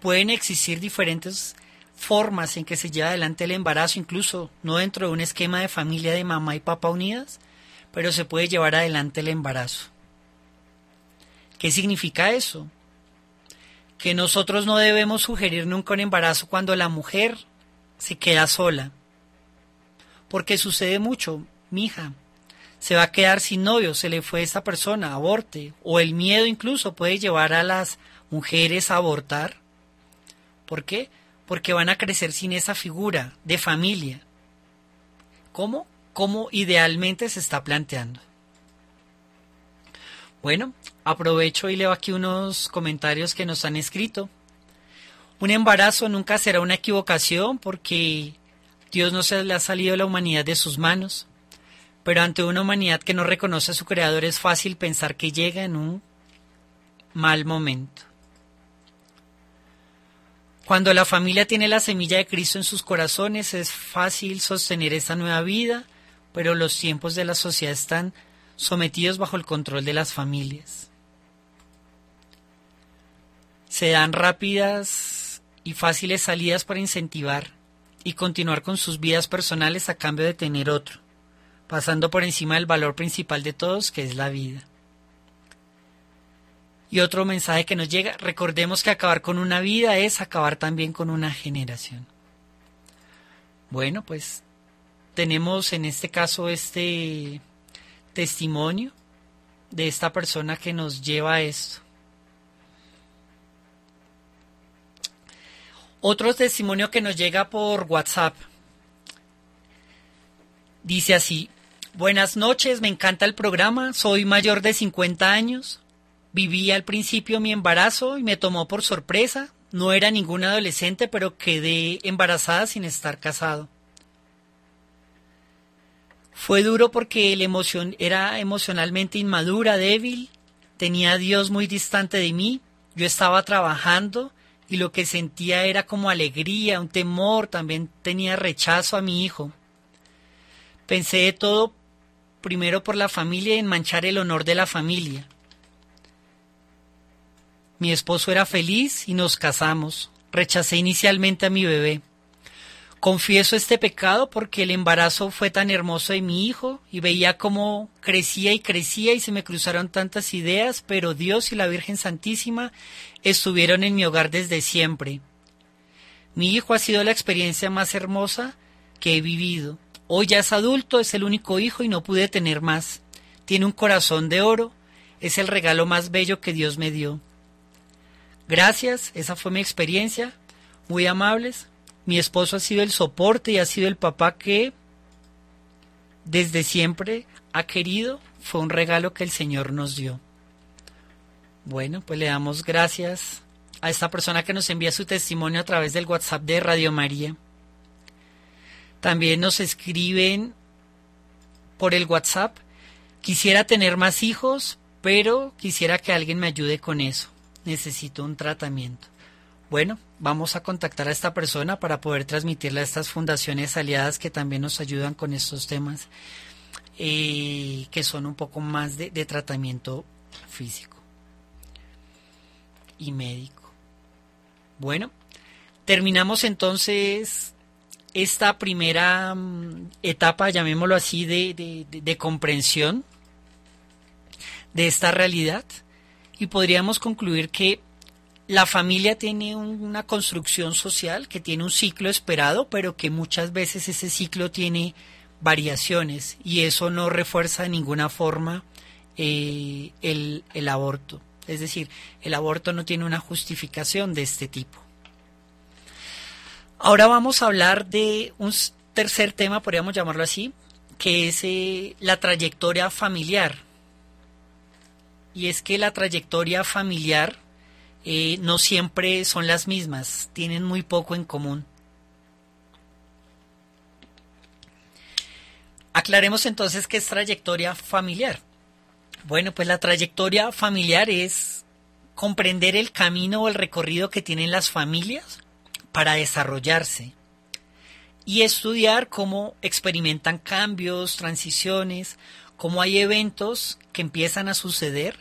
Pueden existir diferentes formas en que se lleva adelante el embarazo, incluso no dentro de un esquema de familia de mamá y papá unidas, pero se puede llevar adelante el embarazo. ¿Qué significa eso? Que nosotros no debemos sugerir nunca un embarazo cuando la mujer se queda sola. Porque sucede mucho, mija. Se va a quedar sin novio, se le fue esta persona, aborte. O el miedo incluso puede llevar a las mujeres a abortar. ¿Por qué? Porque van a crecer sin esa figura de familia. ¿Cómo? Como idealmente se está planteando. Bueno, aprovecho y leo aquí unos comentarios que nos han escrito. Un embarazo nunca será una equivocación porque Dios no se le ha salido la humanidad de sus manos. Pero ante una humanidad que no reconoce a su creador es fácil pensar que llega en un mal momento. Cuando la familia tiene la semilla de Cristo en sus corazones es fácil sostener esa nueva vida, pero los tiempos de la sociedad están sometidos bajo el control de las familias. Se dan rápidas y fáciles salidas para incentivar y continuar con sus vidas personales a cambio de tener otro, pasando por encima del valor principal de todos, que es la vida. Y otro mensaje que nos llega, recordemos que acabar con una vida es acabar también con una generación. Bueno, pues tenemos en este caso este testimonio de esta persona que nos lleva a esto. Otro testimonio que nos llega por WhatsApp. Dice así, buenas noches, me encanta el programa, soy mayor de 50 años, viví al principio mi embarazo y me tomó por sorpresa, no era ningún adolescente, pero quedé embarazada sin estar casado. Fue duro porque emoción era emocionalmente inmadura, débil, tenía a Dios muy distante de mí, yo estaba trabajando y lo que sentía era como alegría, un temor, también tenía rechazo a mi hijo. Pensé de todo primero por la familia y en manchar el honor de la familia. Mi esposo era feliz y nos casamos. Rechacé inicialmente a mi bebé. Confieso este pecado porque el embarazo fue tan hermoso de mi hijo y veía cómo crecía y crecía y se me cruzaron tantas ideas, pero Dios y la Virgen Santísima estuvieron en mi hogar desde siempre. Mi hijo ha sido la experiencia más hermosa que he vivido. Hoy ya es adulto, es el único hijo y no pude tener más. Tiene un corazón de oro, es el regalo más bello que Dios me dio. Gracias, esa fue mi experiencia. Muy amables, mi esposo ha sido el soporte y ha sido el papá que desde siempre ha querido. Fue un regalo que el Señor nos dio. Bueno, pues le damos gracias a esta persona que nos envía su testimonio a través del WhatsApp de Radio María. También nos escriben por el WhatsApp, quisiera tener más hijos, pero quisiera que alguien me ayude con eso. Necesito un tratamiento. Bueno, vamos a contactar a esta persona para poder transmitirle a estas fundaciones aliadas que también nos ayudan con estos temas eh, que son un poco más de, de tratamiento físico y médico. Bueno, terminamos entonces esta primera mm, etapa, llamémoslo así, de, de, comprensión de esta realidad y podríamos concluir que la familia tiene una construcción social que tiene un ciclo esperado, pero que muchas veces ese ciclo tiene variaciones y eso no refuerza de ninguna forma eh, el, el aborto. Es decir, el aborto no tiene una justificación de este tipo. Ahora vamos a hablar de un tercer tema, podríamos llamarlo así, que es eh, la trayectoria familiar. y es que la trayectoria familiar eh, no siempre son las mismas, tienen muy poco en común. Aclaremos entonces qué es trayectoria familiar. Bueno, pues la trayectoria familiar es comprender el camino o el recorrido que tienen las familias para desarrollarse y estudiar cómo experimentan cambios, transiciones, cómo hay eventos que empiezan a suceder,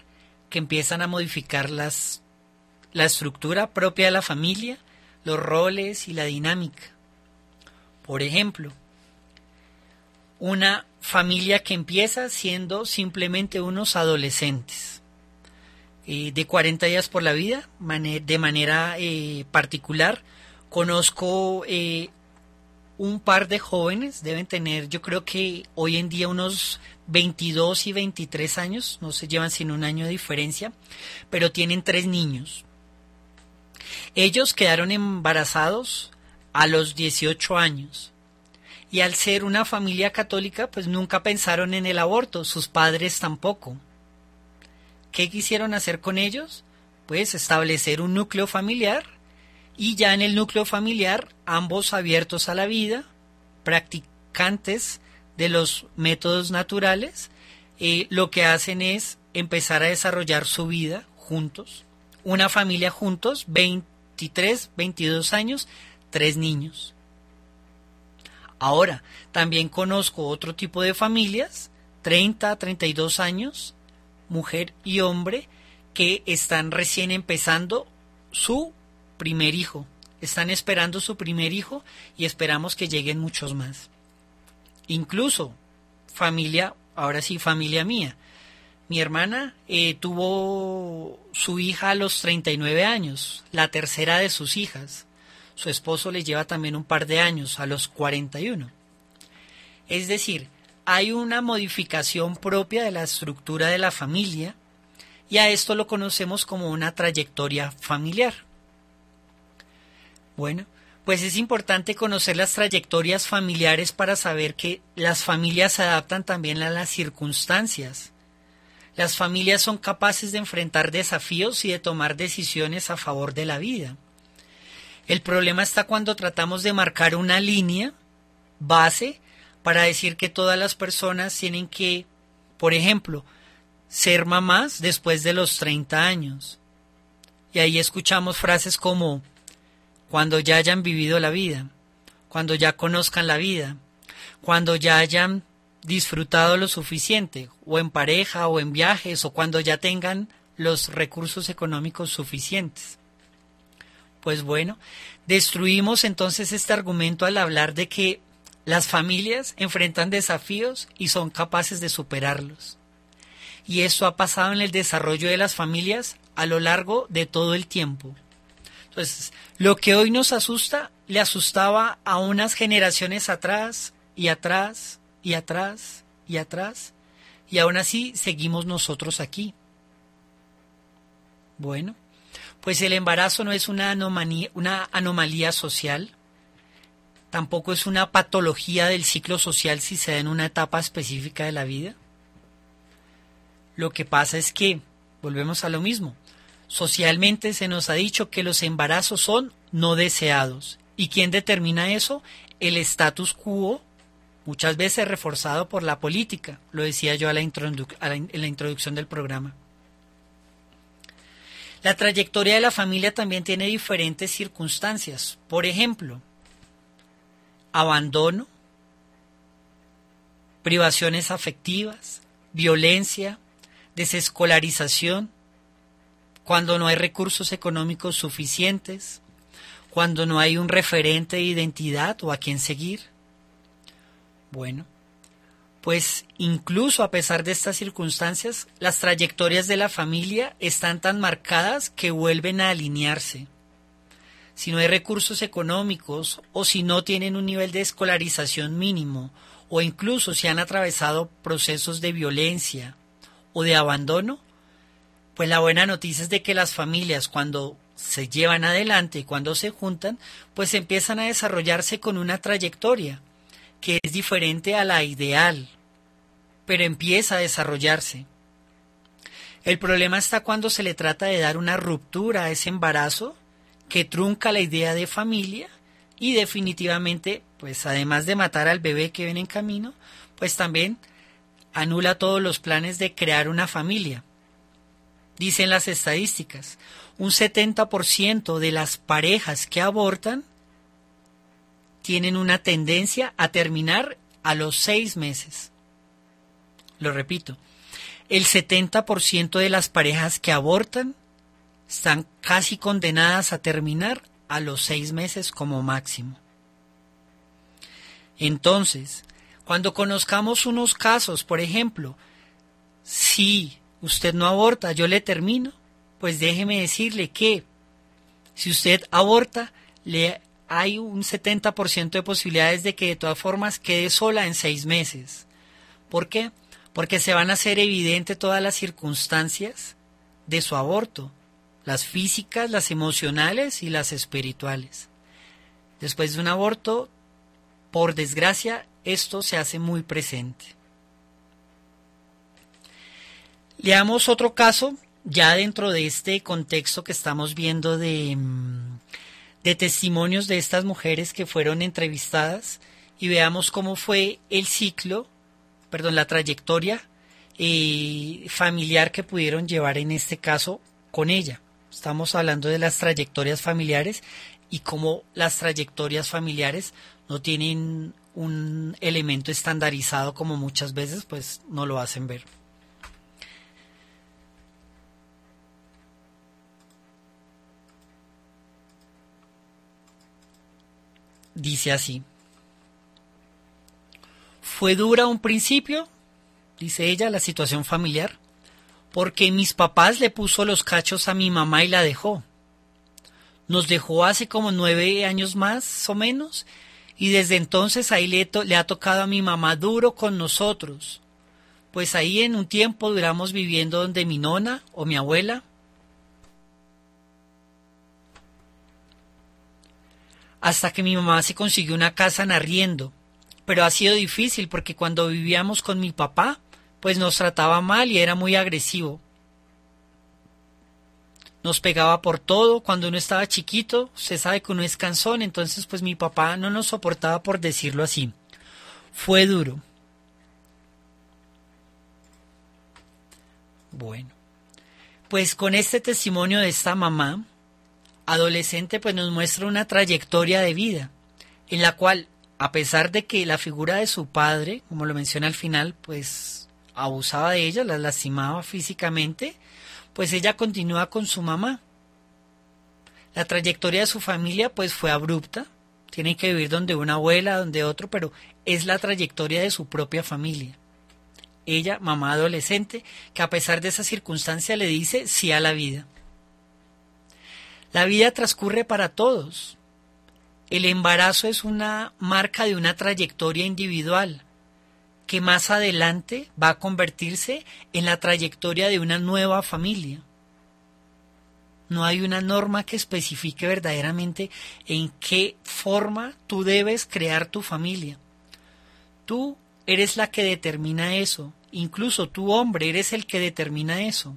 que empiezan a modificar las, la estructura propia de la familia, los roles y la dinámica. Por ejemplo, una familia que empieza siendo simplemente unos adolescentes eh, de 40 días por la vida, de manera eh, particular. Conozco eh, un par de jóvenes, deben tener yo creo que hoy en día unos 22 y 23 años, no se llevan sin un año de diferencia, pero tienen tres niños. Ellos quedaron embarazados a los 18 años y al ser una familia católica, pues nunca pensaron en el aborto, sus padres tampoco. ¿Qué quisieron hacer con ellos? Pues establecer un núcleo familiar y ya en el núcleo familiar ambos abiertos a la vida, practicantes de los métodos naturales, eh, lo que hacen es empezar a desarrollar su vida juntos, una familia juntos, 23, 22 años, tres niños. Ahora, también conozco otro tipo de familias, 30, 32 años, mujer y hombre, que están recién empezando su primer hijo. Están esperando su primer hijo y esperamos que lleguen muchos más. Incluso familia, ahora sí, familia mía. Mi hermana eh, tuvo su hija a los 39 años, la tercera de sus hijas. Su esposo le lleva también un par de años, a los 41. Es decir, hay una modificación propia de la estructura de la familia y a esto lo conocemos como una trayectoria familiar. Bueno, pues es importante conocer las trayectorias familiares para saber que las familias se adaptan también a las circunstancias. Las familias son capaces de enfrentar desafíos y de tomar decisiones a favor de la vida. El problema está cuando tratamos de marcar una línea base para decir que todas las personas tienen que, por ejemplo, ser mamás después de los 30 años. Y ahí escuchamos frases como cuando ya hayan vivido la vida, cuando ya conozcan la vida, cuando ya hayan disfrutado lo suficiente, o en pareja, o en viajes, o cuando ya tengan los recursos económicos suficientes. Pues bueno, destruimos entonces este argumento al hablar de que las familias enfrentan desafíos y son capaces de superarlos. Y esto ha pasado en el desarrollo de las familias a lo largo de todo el tiempo. Entonces, lo que hoy nos asusta le asustaba a unas generaciones atrás y atrás y atrás y atrás, y aún así seguimos nosotros aquí. Bueno, pues el embarazo no es una anomalía, una anomalía social, tampoco es una patología del ciclo social si se da en una etapa específica de la vida. Lo que pasa es que, volvemos a lo mismo, socialmente se nos ha dicho que los embarazos son no deseados. ¿Y quién determina eso? El status quo, muchas veces reforzado por la política, lo decía yo a en la introducción del programa. La trayectoria de la familia también tiene diferentes circunstancias. Por ejemplo, abandono, privaciones afectivas, violencia, desescolarización, cuando no hay recursos económicos suficientes, cuando no hay un referente de identidad o a quien seguir. Bueno, pues incluso a pesar de estas circunstancias, las trayectorias de la familia están tan marcadas que vuelven a alinearse. Si no hay recursos económicos o si no tienen un nivel de escolarización mínimo o incluso si han atravesado procesos de violencia o de abandono, pues la buena noticia es de que las familias cuando se llevan adelante y cuando se juntan, pues empiezan a desarrollarse con una trayectoria que es diferente a la ideal, pero empieza a desarrollarse. El problema está cuando se le trata de dar una ruptura a ese embarazo que trunca la idea de familia y definitivamente, pues además de matar al bebé que viene en camino, pues también anula todos los planes de crear una familia. Dicen las estadísticas, un 70% de las parejas que abortan tienen una tendencia a terminar a los seis meses. Lo repito, el 70% de las parejas que abortan están casi condenadas a terminar a los seis meses como máximo. Entonces, cuando conozcamos unos casos, por ejemplo, si usted no aborta, yo le termino, pues déjeme decirle que si usted aborta, le hay un 70% de posibilidades de que de todas formas quede sola en seis meses. ¿Por qué? Porque se van a hacer evidentes todas las circunstancias de su aborto, las físicas, las emocionales y las espirituales. Después de un aborto, por desgracia, esto se hace muy presente. Leamos otro caso, ya dentro de este contexto que estamos viendo de, mm, de testimonios de estas mujeres que fueron entrevistadas y veamos cómo fue el ciclo, perdón, la trayectoria eh, familiar que pudieron llevar en este caso con ella. Estamos hablando de las trayectorias familiares y cómo las trayectorias familiares no tienen un elemento estandarizado como muchas veces pues no lo hacen ver. Dice así. Fue dura un principio, dice ella, la situación familiar, porque mis papás le puso los cachos a mi mamá y la dejó. Nos dejó hace como nueve años más o menos, y desde entonces ahí le, ha tocado a mi mamá duro con nosotros. Pues ahí en un tiempo duramos viviendo donde mi nona o mi abuela, hasta que mi mamá se consiguió una casa en arriendo. Pero ha sido difícil porque cuando vivíamos con mi papá, pues nos trataba mal y era muy agresivo. Nos pegaba por todo, cuando uno estaba chiquito, se sabe que uno es cansón, entonces pues mi papá no nos soportaba por decirlo así. Fue duro. Bueno, pues con este testimonio de esta mamá, adolescente pues nos muestra una trayectoria de vida en la cual a pesar de que la figura de su padre, como lo menciona al final, pues abusaba de ella, la lastimaba físicamente, pues ella continúa con su mamá. La trayectoria de su familia pues fue abrupta, tiene que vivir donde una abuela, donde otro, pero es la trayectoria de su propia familia. Ella, mamá adolescente, que a pesar de esa circunstancia le dice sí a la vida. La vida transcurre para todos. El embarazo es una marca de una trayectoria individual que más adelante va a convertirse en la trayectoria de una nueva familia. No hay una norma que especifique verdaderamente en qué forma tú debes crear tu familia. Tú eres la que determina eso. Incluso tu hombre eres el que determina eso.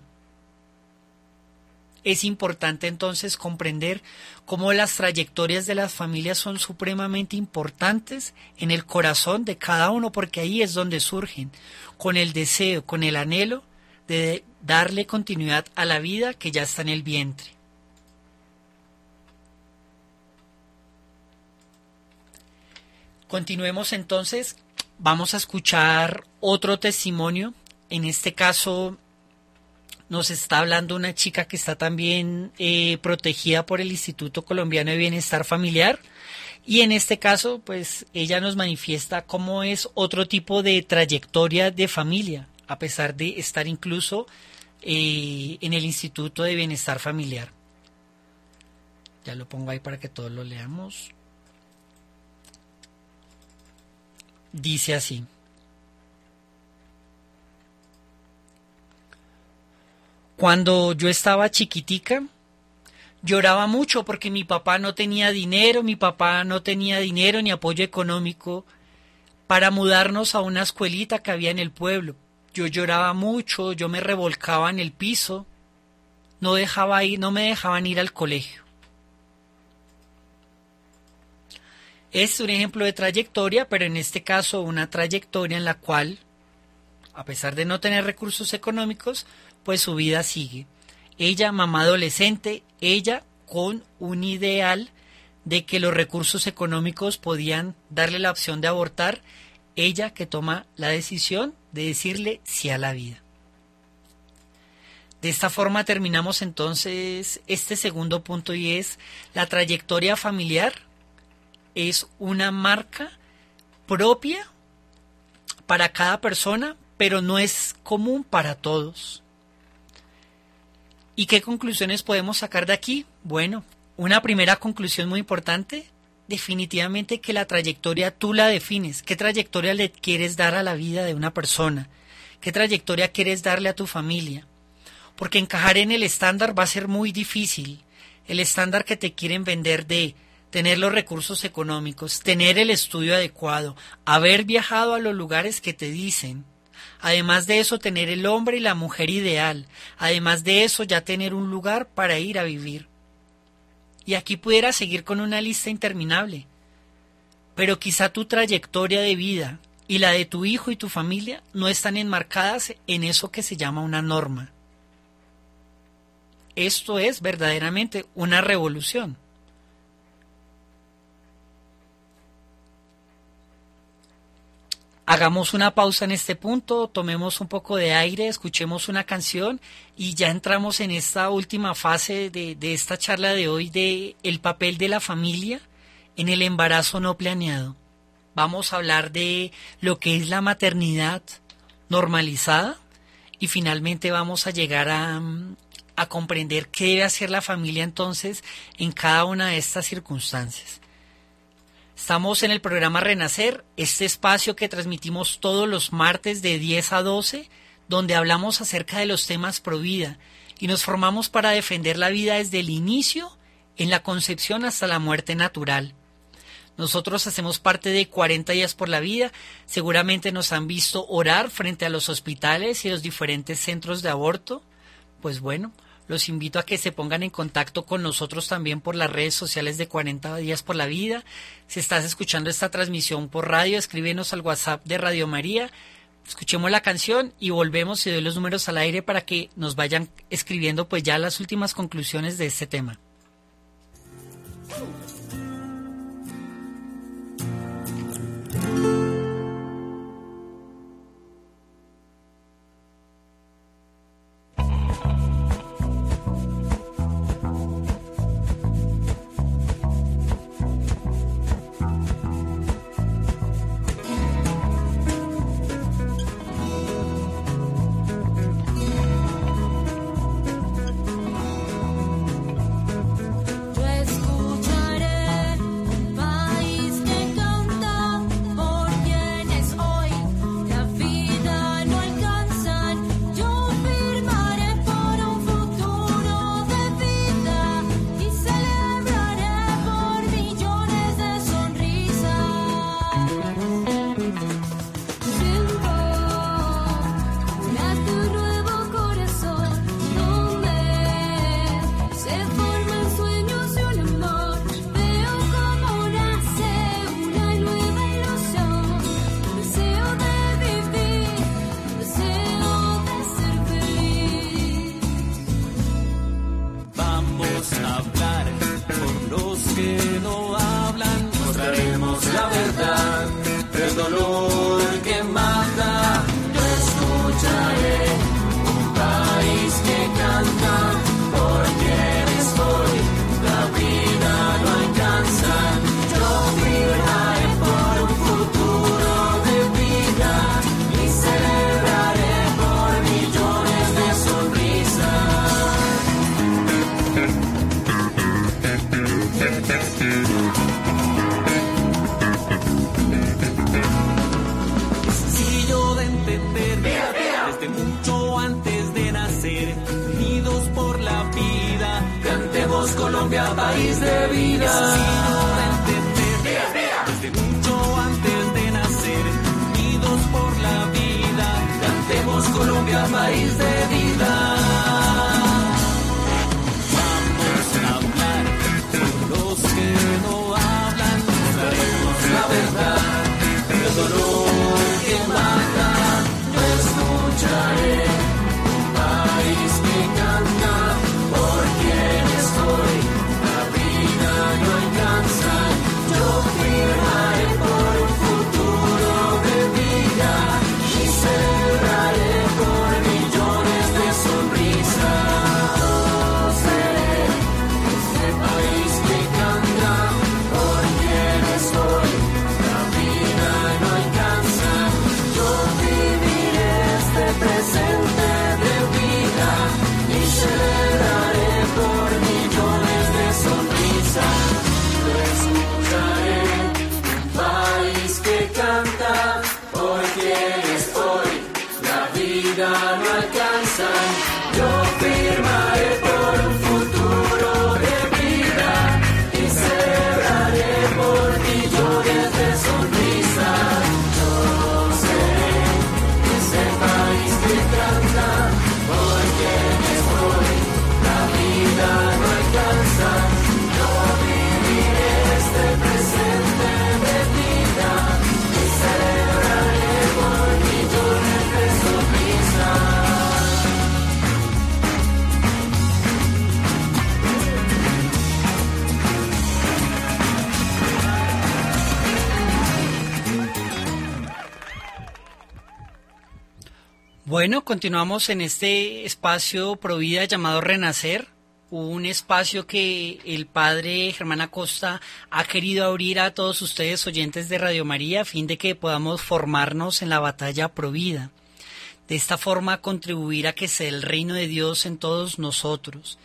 Es importante entonces comprender cómo las trayectorias de las familias son supremamente importantes en el corazón de cada uno, porque ahí es donde surgen, con el deseo, con el anhelo de darle continuidad a la vida que ya está en el vientre. Continuemos entonces, vamos a escuchar otro testimonio, en este caso nos está hablando una chica que está también eh, protegida por el Instituto Colombiano de Bienestar Familiar. Y en este caso, pues ella nos manifiesta cómo es otro tipo de trayectoria de familia, a pesar de estar incluso eh, en el Instituto de Bienestar Familiar. Ya lo pongo ahí para que todos lo leamos. Dice así. Cuando yo estaba chiquitica, lloraba mucho porque mi papá no tenía dinero, mi papá no tenía dinero ni apoyo económico para mudarnos a una escuelita que había en el pueblo. yo lloraba mucho, yo me revolcaba en el piso, no dejaba ir, no me dejaban ir al colegio. Es un ejemplo de trayectoria, pero en este caso una trayectoria en la cual, a pesar de no tener recursos económicos, pues su vida sigue. Ella, mamá adolescente, ella con un ideal de que los recursos económicos podían darle la opción de abortar, ella que toma la decisión de decirle sí a la vida. De esta forma terminamos entonces este segundo punto y es la trayectoria familiar es una marca propia para cada persona, pero no es común para todos. ¿Y qué conclusiones podemos sacar de aquí? Bueno, una primera conclusión muy importante, definitivamente que la trayectoria tú la defines. ¿Qué trayectoria le quieres dar a la vida de una persona? ¿Qué trayectoria quieres darle a tu familia? Porque encajar en el estándar va a ser muy difícil. El estándar que te quieren vender de tener los recursos económicos, tener el estudio adecuado, haber viajado a los lugares que te dicen. Además de eso, tener el hombre y la mujer ideal. Además de eso, ya tener un lugar para ir a vivir. Y aquí pudiera seguir con una lista interminable. Pero quizá tu trayectoria de vida y la de tu hijo y tu familia no están enmarcadas en eso que se llama una norma. Esto es verdaderamente una revolución. Hagamos una pausa en este punto, tomemos un poco de aire, escuchemos una canción y ya entramos en esta última fase de, esta charla de hoy de el papel de la familia en el embarazo no planeado. Vamos a hablar de lo que es la maternidad normalizada y finalmente vamos a llegar a, a comprender qué debe hacer la familia entonces en cada una de estas circunstancias. Estamos en el programa Renacer, este espacio que transmitimos todos los martes de 10 a 12, donde hablamos acerca de los temas pro vida y nos formamos para defender la vida desde el inicio, en la concepción hasta la muerte natural. Nosotros hacemos parte de 40 días por la vida, seguramente nos han visto orar frente a los hospitales y los diferentes centros de aborto. Pues bueno, los invito a que se pongan en contacto con nosotros también por las redes sociales de 40 días por la vida. Si estás escuchando esta transmisión por radio, escríbenos al WhatsApp de Radio María. Escuchemos la canción y volvemos y doy los números al aire para que nos vayan escribiendo pues ya las últimas conclusiones de este tema. país de Bueno, continuamos en este espacio Provida llamado Renacer, un espacio que el padre Germán Acosta ha querido abrir a todos ustedes oyentes de Radio María a fin de que podamos formarnos en la batalla Provida. De esta forma contribuir a que sea el reino de Dios en todos nosotros.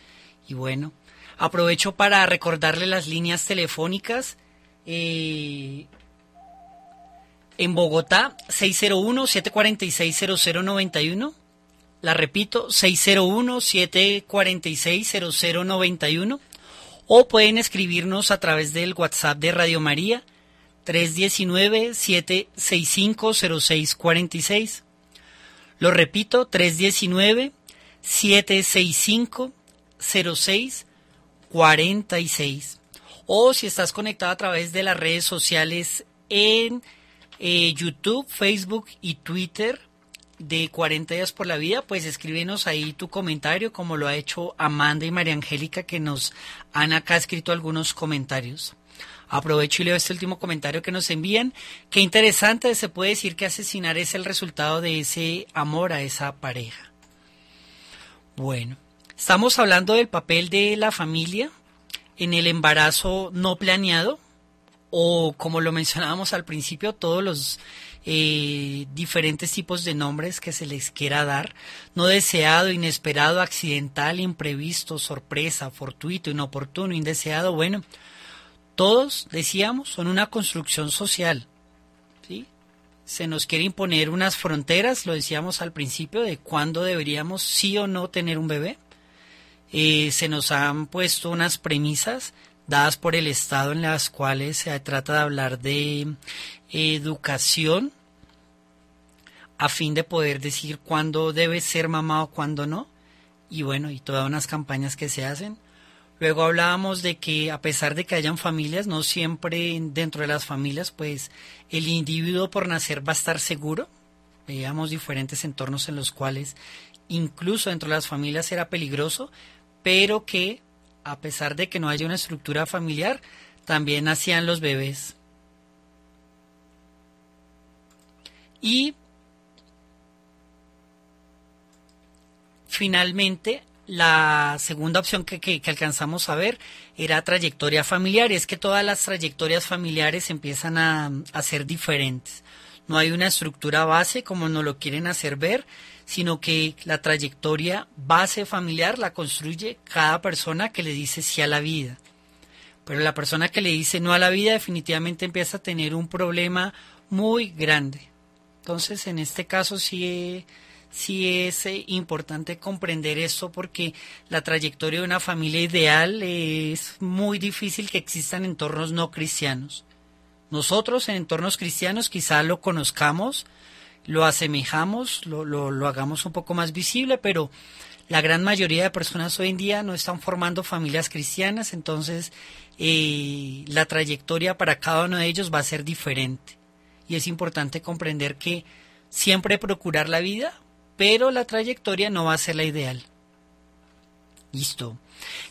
Y bueno, aprovecho para recordarle las líneas telefónicas. Eh, en Bogotá, 601-746-0091. La repito, 601-746-0091. O pueden escribirnos a través del WhatsApp de Radio María, 319-765-0646. Lo repito, 319-765-0646. O si estás conectado a través de las redes sociales en eh, YouTube, Facebook y Twitter de 40 días por la vida, pues escríbenos ahí tu comentario, como lo ha hecho Amanda y María Angélica, que nos han acá escrito algunos comentarios. Aprovecho y leo este último comentario que nos envían. Qué interesante, se puede decir que asesinar es el resultado de ese amor a esa pareja. Bueno, estamos hablando del papel de la familia en el embarazo no planeado o como lo mencionábamos al principio, todos los eh, diferentes tipos de nombres que se les quiera dar, no deseado, inesperado, accidental, imprevisto, sorpresa, fortuito, inoportuno, indeseado, bueno, todos, decíamos, son una construcción social. ¿sí? Se nos quiere imponer unas fronteras, lo decíamos al principio, de cuándo deberíamos sí o no tener un bebé. Eh, se nos han puesto unas premisas dadas por el Estado en las cuales se trata de hablar de educación a fin de poder decir cuándo debe ser mamá o cuándo no. Y bueno, y todas unas campañas que se hacen. Luego hablábamos de que a pesar de que hayan familias, no siempre dentro de las familias, pues el individuo por nacer va a estar seguro. Veíamos diferentes entornos en los cuales incluso dentro de las familias era peligroso, pero que a pesar de que no haya una estructura familiar, también nacían los bebés. Y finalmente, la segunda opción que, alcanzamos a ver era trayectoria familiar. Y es que todas las trayectorias familiares empiezan a, a ser diferentes. No hay una estructura base como nos lo quieren hacer ver, sino que la trayectoria base familiar la construye cada persona que le dice sí a la vida. Pero la persona que le dice no a la vida definitivamente empieza a tener un problema muy grande. Entonces, en este caso sí, sí es eh, importante comprender esto porque la trayectoria de una familia ideal es muy difícil que existan entornos no cristianos. Nosotros en entornos cristianos quizá lo conozcamos, lo asemejamos, lo, lo, hagamos un poco más visible, pero la gran mayoría de personas hoy en día no están formando familias cristianas, entonces eh, la trayectoria para cada uno de ellos va a ser diferente. y es importante comprender que siempre procurar la vida, pero la trayectoria no va a ser la ideal. Listo.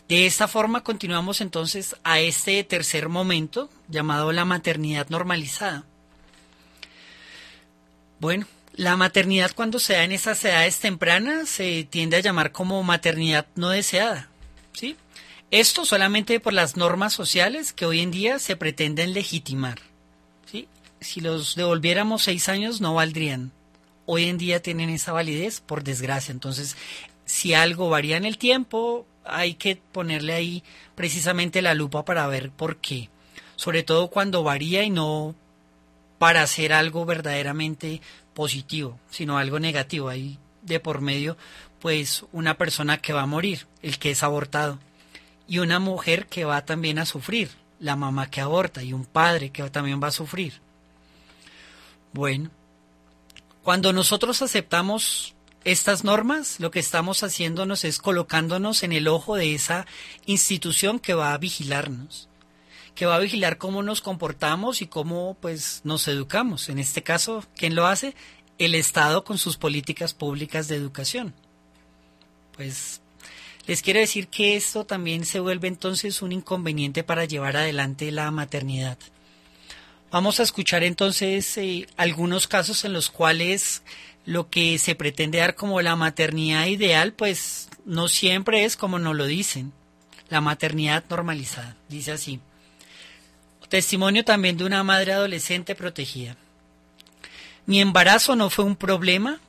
De esta forma continuamos entonces a este tercer momento llamado la maternidad normalizada. Bueno, la maternidad cuando se da en esas edades tempranas se tiende a llamar como maternidad no deseada. ¿sí? Esto solamente por las normas sociales que hoy en día se pretenden legitimar. ¿sí? Si los devolviéramos seis años no valdrían. Hoy en día tienen esa validez, por desgracia. Entonces, si algo varía en el tiempo, hay que ponerle ahí precisamente la lupa para ver por qué. Sobre todo cuando varía y no para hacer algo verdaderamente positivo, sino algo negativo. Hay de por medio, pues, una persona que va a morir, el que es abortado, y una mujer que va también a sufrir, la mamá que aborta, y un padre que también va a sufrir. Bueno, cuando nosotros aceptamos estas normas, lo que estamos haciéndonos es colocándonos en el ojo de esa institución que va a vigilarnos que va a vigilar cómo nos comportamos y cómo pues nos educamos. En este caso, ¿quién lo hace? El Estado con sus políticas públicas de educación. Pues les quiero decir que esto también se vuelve entonces un inconveniente para llevar adelante la maternidad. Vamos a escuchar entonces eh, algunos casos en los cuales lo que se pretende dar como la maternidad ideal, pues no siempre es como nos lo dicen. La maternidad normalizada, dice así. Testimonio también de una madre adolescente protegida. Mi embarazo no fue un problema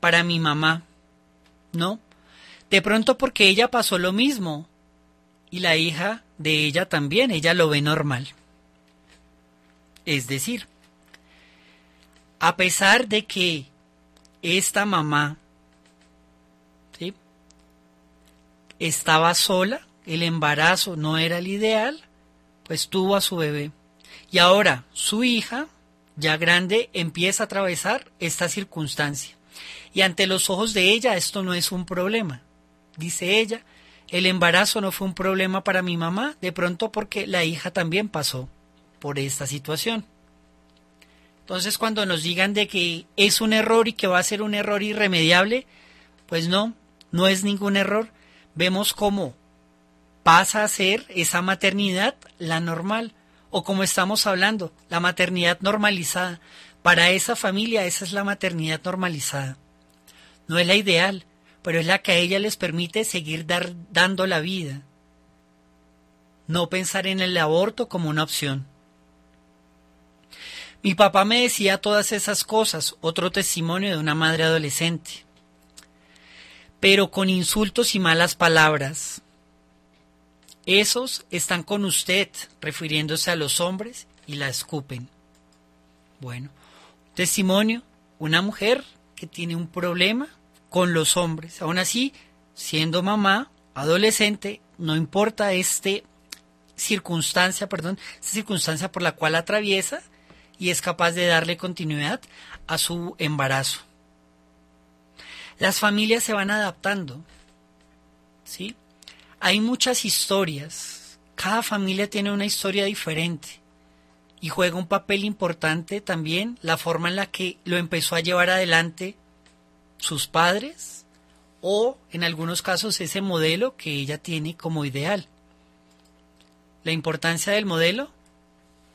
para mi mamá, ¿no? De pronto porque ella pasó lo mismo y la hija de ella también, ella lo ve normal. Es decir, a pesar de que esta mamá ¿sí? estaba sola, el embarazo no era el ideal, pues tuvo a su bebé. Y ahora su hija, ya grande, empieza a atravesar esta circunstancia. Y ante los ojos de ella esto no es un problema. Dice ella, el embarazo no fue un problema para mi mamá, de pronto porque la hija también pasó por esta situación. Entonces cuando nos digan de que es un error y que va a ser un error irremediable, pues no, no es ningún error. Vemos cómo pasa a ser esa maternidad la normal, o como estamos hablando, la maternidad normalizada. Para esa familia esa es la maternidad normalizada. No es la ideal, pero es la que a ella les permite seguir dar, dando la vida. No pensar en el aborto como una opción. Mi papá me decía todas esas cosas, otro testimonio de una madre adolescente, pero con insultos y malas palabras. Esos están con usted, refiriéndose a los hombres, y la escupen. Bueno, testimonio, una mujer que tiene un problema con los hombres. Aún así, siendo mamá, adolescente, no importa este circunstancia, perdón, esta circunstancia por la cual atraviesa y es capaz de darle continuidad a su embarazo. Las familias se van adaptando, ¿sí? Hay muchas historias. Cada familia tiene una historia diferente y juega un papel importante también la forma en la que lo empezó a llevar adelante sus padres o en algunos casos ese modelo que ella tiene como ideal. La importancia del modelo,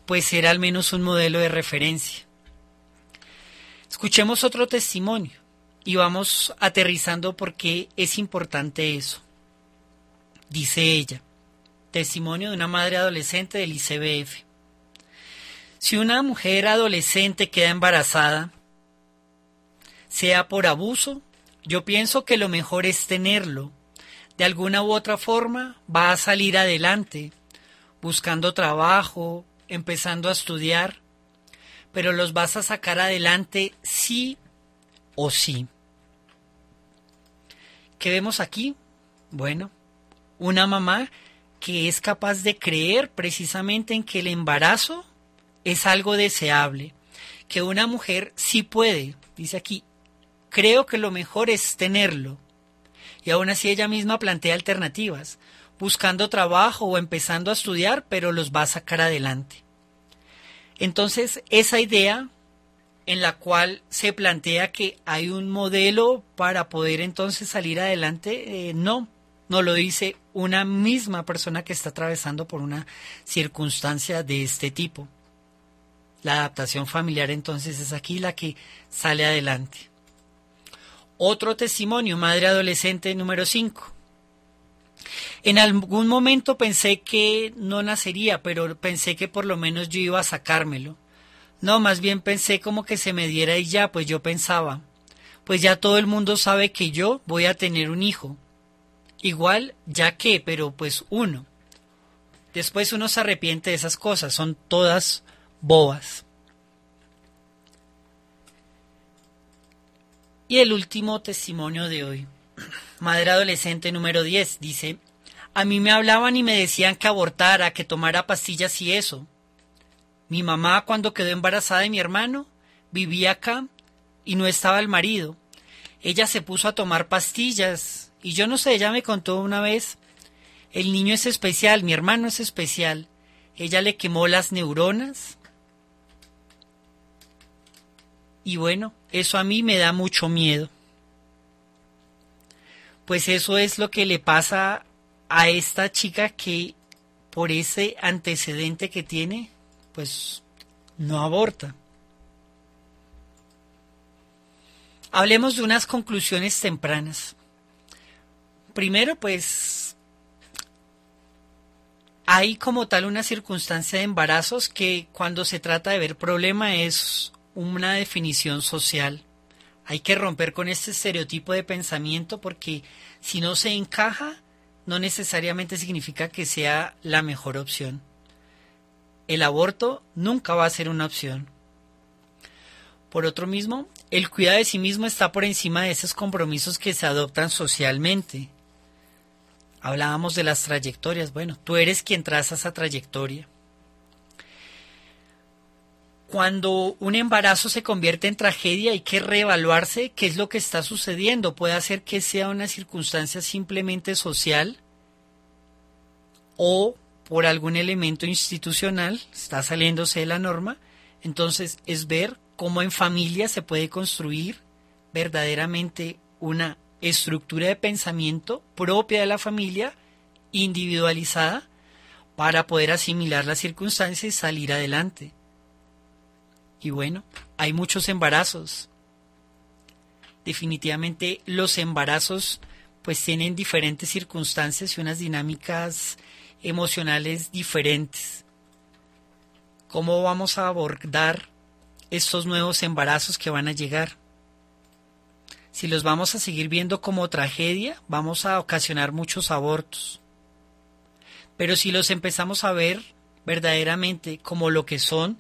pues será al menos un modelo de referencia. Escuchemos otro testimonio y vamos aterrizando por qué es importante eso dice ella. Testimonio de una madre adolescente del ICBF. Si una mujer adolescente queda embarazada, sea por abuso, yo pienso que lo mejor es tenerlo. De alguna u otra forma va a salir adelante, buscando trabajo, empezando a estudiar, pero los vas a sacar adelante sí o sí. ¿Qué vemos aquí? Bueno, una mamá que es capaz de creer precisamente en que el embarazo es algo deseable, que una mujer sí puede, dice aquí, creo que lo mejor es tenerlo. Y aún así ella misma plantea alternativas, buscando trabajo o empezando a estudiar, pero los va a sacar adelante. Entonces, esa idea en la cual se plantea que hay un modelo para poder entonces salir adelante, eh, no, no lo dice una misma persona que está atravesando por una circunstancia de este tipo. La adaptación familiar entonces es aquí la que sale adelante. Otro testimonio, madre adolescente número 5. En algún momento pensé que no nacería, pero pensé que por lo menos yo iba a sacármelo. No, más bien pensé como que se me diera y ya, pues yo pensaba, pues ya todo el mundo sabe que yo voy a tener un hijo. Igual, ya que, pero pues uno. Después uno se arrepiente de esas cosas, son todas bobas. Y el último testimonio de hoy. Madre adolescente número 10 dice, a mí me hablaban y me decían que abortara, que tomara pastillas y eso. Mi mamá, cuando quedó embarazada de mi hermano, vivía acá y no estaba el marido. Ella se puso a tomar pastillas y yo no sé, ella me contó una vez, el niño es especial, mi hermano es especial. Ella le quemó las neuronas. Y bueno, eso a mí me da mucho miedo. Pues eso es lo que le pasa a esta chica que por ese antecedente que tiene, pues no aborta. Hablemos de unas conclusiones tempranas. Primero, pues hay como tal una circunstancia de embarazos que cuando se trata de ver problema es una definición social. Hay que romper con este estereotipo de pensamiento porque si no se encaja, no necesariamente significa que sea la mejor opción el aborto nunca va a ser una opción. Por otro mismo, el cuidado de sí mismo está por encima de esos compromisos que se adoptan socialmente. Hablábamos de las trayectorias. Bueno, tú eres quien traza esa trayectoria. Cuando un embarazo se convierte en tragedia hay que reevaluarse qué es lo que está sucediendo. Puede ser que sea una circunstancia simplemente social o por algún elemento institucional, está saliéndose de la norma, entonces es ver cómo en familia se puede construir verdaderamente una estructura de pensamiento propia de la familia, individualizada, para poder asimilar las circunstancias y salir adelante. Y bueno, hay muchos embarazos. Definitivamente los embarazos pues tienen diferentes circunstancias y unas dinámicas emocionales diferentes. ¿Cómo vamos a abordar estos nuevos embarazos que van a llegar? Si los vamos a seguir viendo como tragedia, vamos a ocasionar muchos abortos. Pero si los empezamos a ver verdaderamente como lo que son,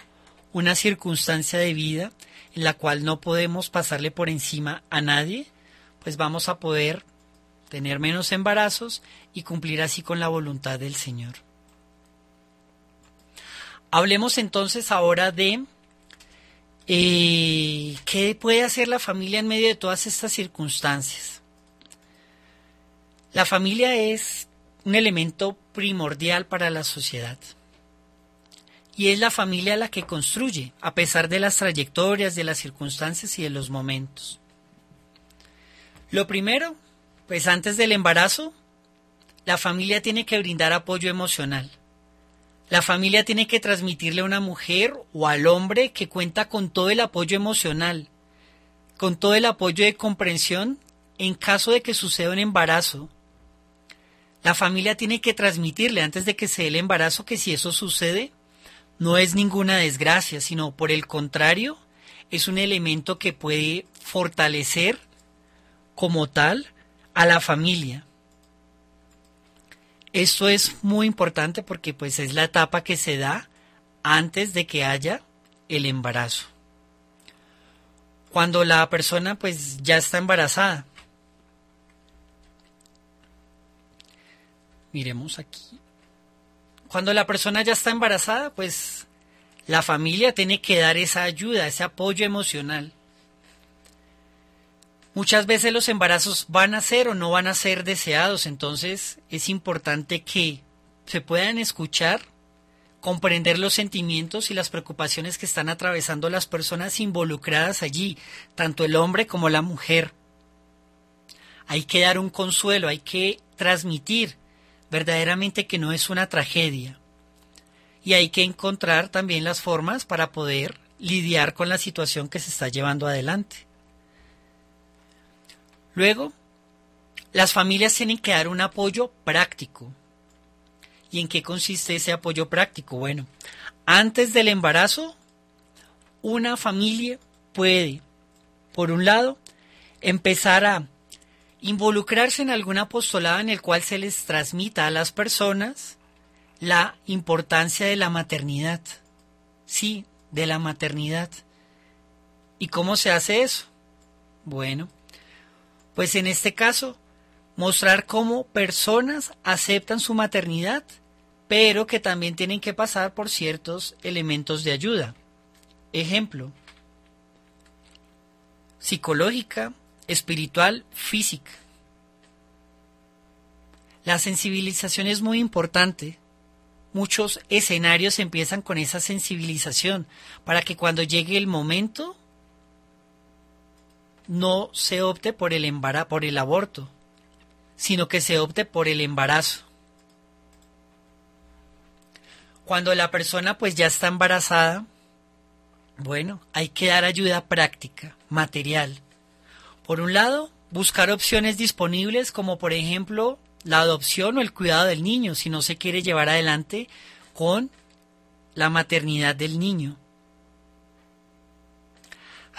una circunstancia de vida en la cual no podemos pasarle por encima a nadie, pues vamos a poder tener menos embarazos y cumplir así con la voluntad del Señor. Hablemos entonces ahora de eh, qué puede hacer la familia en medio de todas estas circunstancias. La familia es un elemento primordial para la sociedad. Y es la familia la que construye, a pesar de las trayectorias, de las circunstancias y de los momentos. Lo primero pues antes del embarazo, la familia tiene que brindar apoyo emocional. La familia tiene que transmitirle a una mujer o al hombre que cuenta con todo el apoyo emocional, con todo el apoyo de comprensión en caso de que suceda un embarazo. La familia tiene que transmitirle antes de que se dé el embarazo que si eso sucede, no es ninguna desgracia, sino por el contrario, es un elemento que puede fortalecer como tal a la familia. Esto es muy importante porque pues es la etapa que se da antes de que haya el embarazo. Cuando la persona pues ya está embarazada. Miremos aquí. Cuando la persona ya está embarazada, pues la familia tiene que dar esa ayuda, ese apoyo emocional. Muchas veces los embarazos van a ser o no van a ser deseados, entonces es importante que se puedan escuchar comprender los sentimientos y las preocupaciones que están atravesando las personas involucradas allí, tanto el hombre como la mujer. Hay que dar un consuelo, hay que transmitir verdaderamente que no es una tragedia. Y hay que encontrar también las formas para poder lidiar con la situación que se está llevando adelante. Luego, las familias tienen que dar un apoyo práctico. ¿Y en qué consiste ese apoyo práctico? Bueno, antes del embarazo, una familia puede, por un lado, empezar a involucrarse en algún apostolado en el cual se les transmita a las personas la importancia de la maternidad. Sí, de la maternidad. ¿Y cómo se hace eso? Bueno, pues en este caso, mostrar cómo personas aceptan su maternidad, pero que también tienen que pasar por ciertos elementos de ayuda. Ejemplo, psicológica, espiritual, física. La sensibilización es muy importante. Muchos escenarios empiezan con esa sensibilización para que cuando llegue el momento no se opte por el embarazo, por el aborto, sino que se opte por el embarazo. Cuando la persona pues ya está embarazada, bueno, hay que dar ayuda práctica, material. Por un lado, buscar opciones disponibles como por ejemplo la adopción o el cuidado del niño si no se quiere llevar adelante con la maternidad del niño.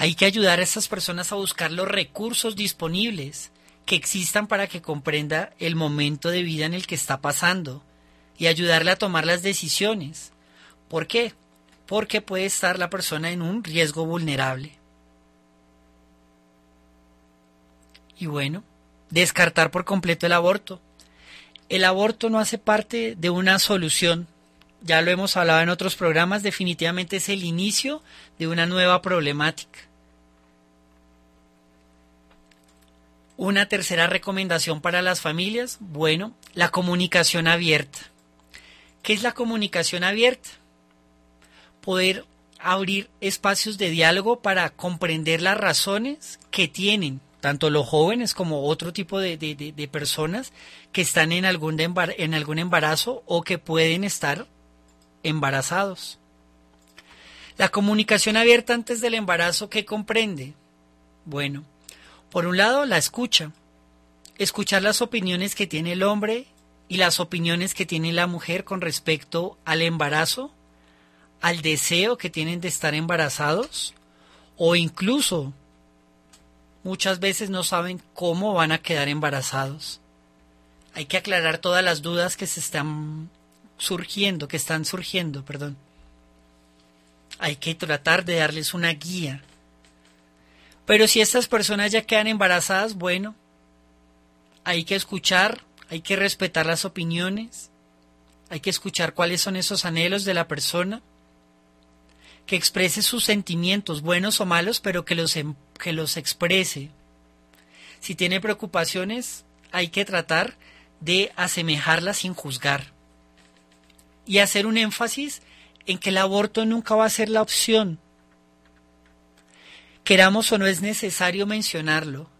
Hay que ayudar a estas personas a buscar los recursos disponibles que existan para que comprenda el momento de vida en el que está pasando y ayudarle a tomar las decisiones. ¿Por qué? Porque puede estar la persona en un riesgo vulnerable. Y bueno, descartar por completo el aborto. El aborto no hace parte de una solución. Ya lo hemos hablado en otros programas, definitivamente es el inicio de una nueva problemática. Una tercera recomendación para las familias, bueno, la comunicación abierta. ¿Qué es la comunicación abierta? Poder abrir espacios de diálogo para comprender las razones que tienen tanto los jóvenes como otro tipo de, personas que están en algún, en algún embarazo o que pueden estar embarazados. La comunicación abierta antes del embarazo, ¿qué comprende? Bueno, por un lado, la escucha. Escuchar las opiniones que tiene el hombre y las opiniones que tiene la mujer con respecto al embarazo, al deseo que tienen de estar embarazados o incluso muchas veces no saben cómo van a quedar embarazados. Hay que aclarar todas las dudas que se están surgiendo, que están surgiendo, perdón. Hay que tratar de darles una guía pero si estas personas ya quedan embarazadas, bueno, hay que escuchar, hay que respetar las opiniones, hay que escuchar cuáles son esos anhelos de la persona, que exprese sus sentimientos, buenos o malos, pero que los, em, que los exprese. Si tiene preocupaciones, hay que tratar de asemejarlas sin juzgar y hacer un énfasis en que el aborto nunca va a ser la opción, Queramos o no es necesario mencionarlo.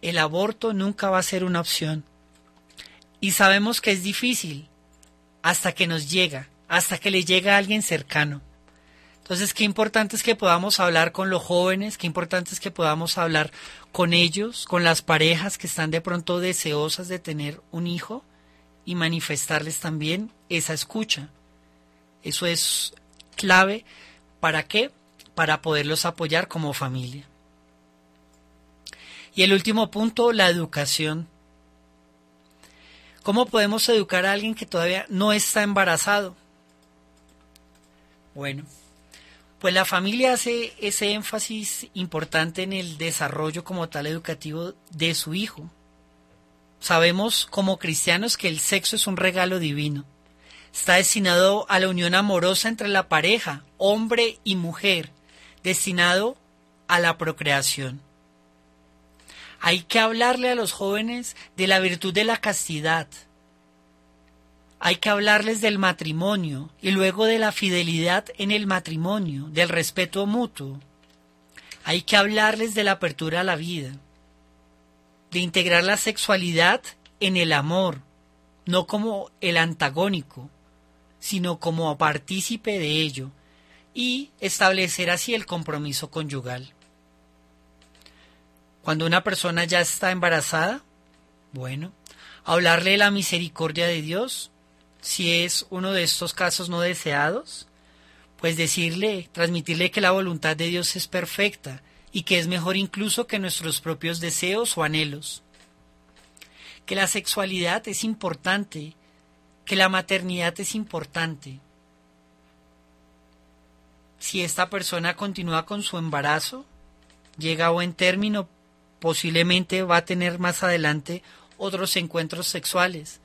El aborto nunca va a ser una opción. Y sabemos que es difícil hasta que nos llega, hasta que le llega a alguien cercano. Entonces, qué importante es que podamos hablar con los jóvenes, qué importante es que podamos hablar con ellos, con las parejas que están de pronto deseosas de tener un hijo y manifestarles también esa escucha. Eso es clave ¿Para qué? Para poderlos apoyar como familia. Y el último punto, la educación. ¿Cómo podemos educar a alguien que todavía no está embarazado? Bueno, pues la familia hace ese énfasis importante en el desarrollo como tal educativo de su hijo. Sabemos como cristianos que el sexo es un regalo divino está destinado a la unión amorosa entre la pareja, hombre y mujer, destinado a la procreación. Hay que hablarle a los jóvenes de la virtud de la castidad. hay que hablarles del matrimonio y luego de la fidelidad en el matrimonio, del respeto mutuo. Hay que hablarles de la apertura a la vida, de integrar la sexualidad en el amor, no como el antagónico, sino como partícipe de ello, y establecer así el compromiso conyugal. Cuando una persona ya está embarazada, bueno, hablarle de la misericordia de Dios, si es uno de estos casos no deseados, pues decirle, transmitirle que la voluntad de Dios es perfecta y que es mejor incluso que nuestros propios deseos o anhelos. Que la sexualidad es importante, que la maternidad es importante. Si esta persona continúa con su embarazo, llega a buen término, posiblemente va a tener más adelante otros encuentros sexuales.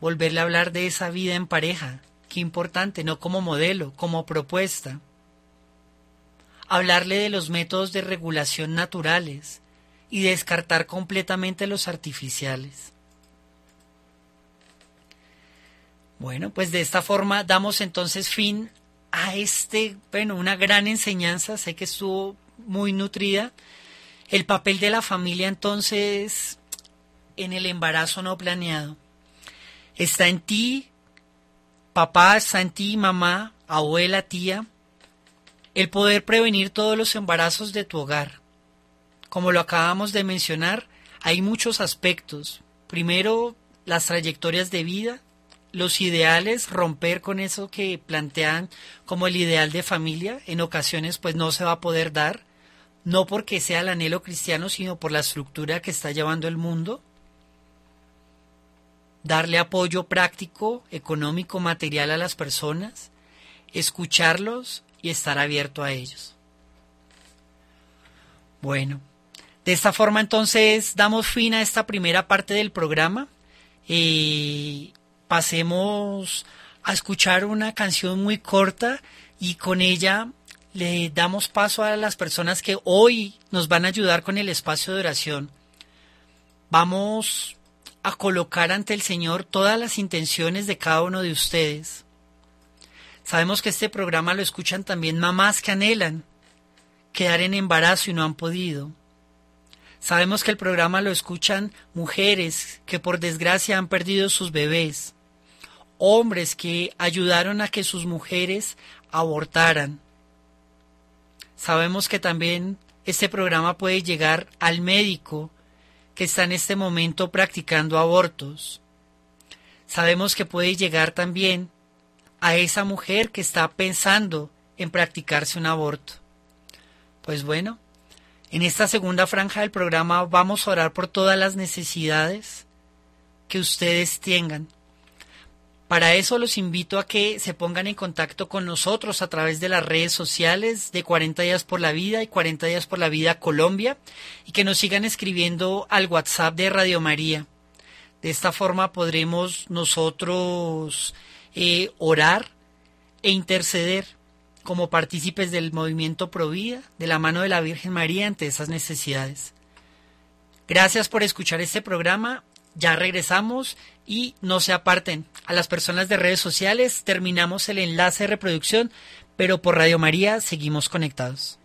Volverle a hablar de esa vida en pareja, qué importante, no como modelo, como propuesta. Hablarle de los métodos de regulación naturales y descartar completamente los artificiales. Bueno, pues de esta forma damos entonces fin a este, bueno, una gran enseñanza, sé que estuvo muy nutrida el papel de la familia entonces en el embarazo no planeado está en ti, papá, está en ti, mamá, abuela, tía, el poder prevenir todos los embarazos de tu hogar. Como lo acabamos de mencionar, hay muchos aspectos. Primero, las trayectorias de vida, los ideales, romper con eso que plantean como el ideal de familia, en ocasiones pues no se va a poder dar no porque sea el anhelo cristiano, sino por la estructura que está llevando el mundo. Darle apoyo práctico, económico, material a las personas, escucharlos y estar abierto a ellos. Bueno, de esta forma entonces damos fin a esta primera parte del programa. y pasemos a escuchar una canción muy corta y con ella le damos paso a las personas que hoy nos van a ayudar con el espacio de oración. Vamos a colocar ante el Señor todas las intenciones de cada uno de ustedes. Sabemos que este programa lo escuchan también mamás que anhelan quedar en embarazo y no han podido. Sabemos que el programa lo escuchan mujeres que por desgracia han perdido sus bebés, hombres que ayudaron a que sus mujeres abortaran, Sabemos que también este programa puede llegar al médico que está en este momento practicando abortos. Sabemos que puede llegar también a esa mujer que está pensando en practicarse un aborto. Pues bueno, en esta segunda franja del programa vamos a orar por todas las necesidades que ustedes tengan para eso los invito a que se pongan en contacto con nosotros a través de las redes sociales de 40 días por la vida y 40 días por la vida Colombia y que nos sigan escribiendo al WhatsApp de Radio María. De esta forma podremos nosotros eh, orar e interceder como partícipes del movimiento Provida, de la mano de la Virgen María ante esas necesidades. Gracias por escuchar este programa ya regresamos y no se aparten. A las personas de redes sociales terminamos el enlace de reproducción, pero por Radio María seguimos conectados.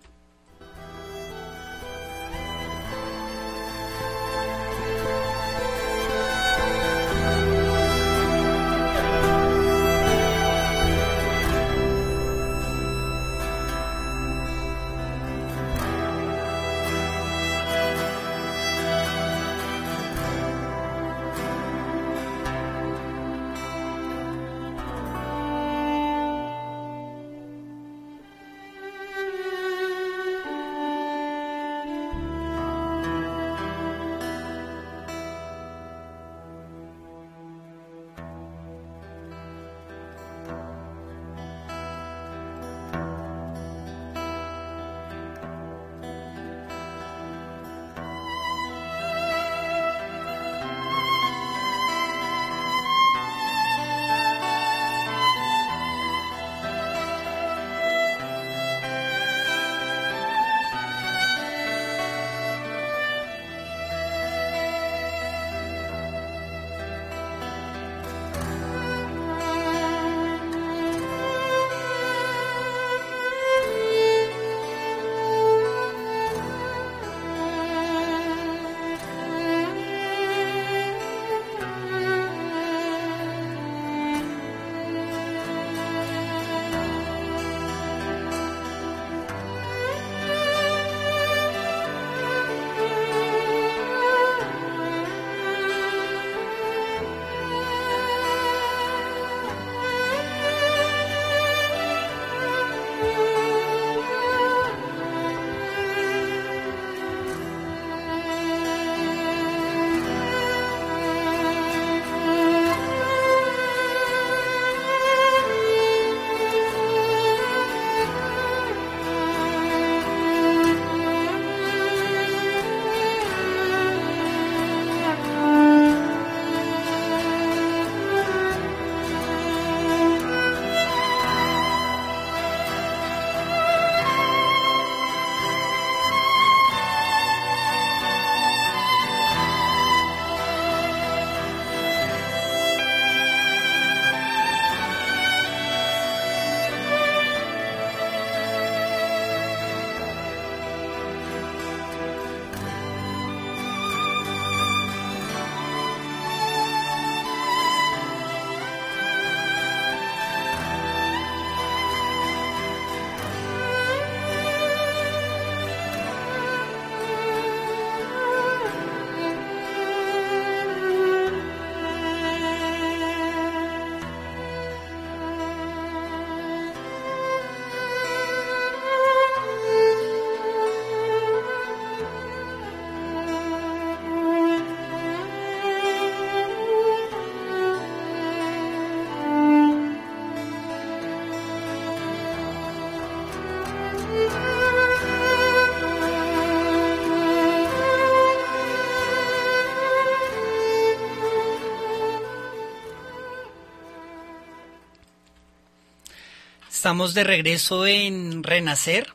Estamos de regreso en Renacer.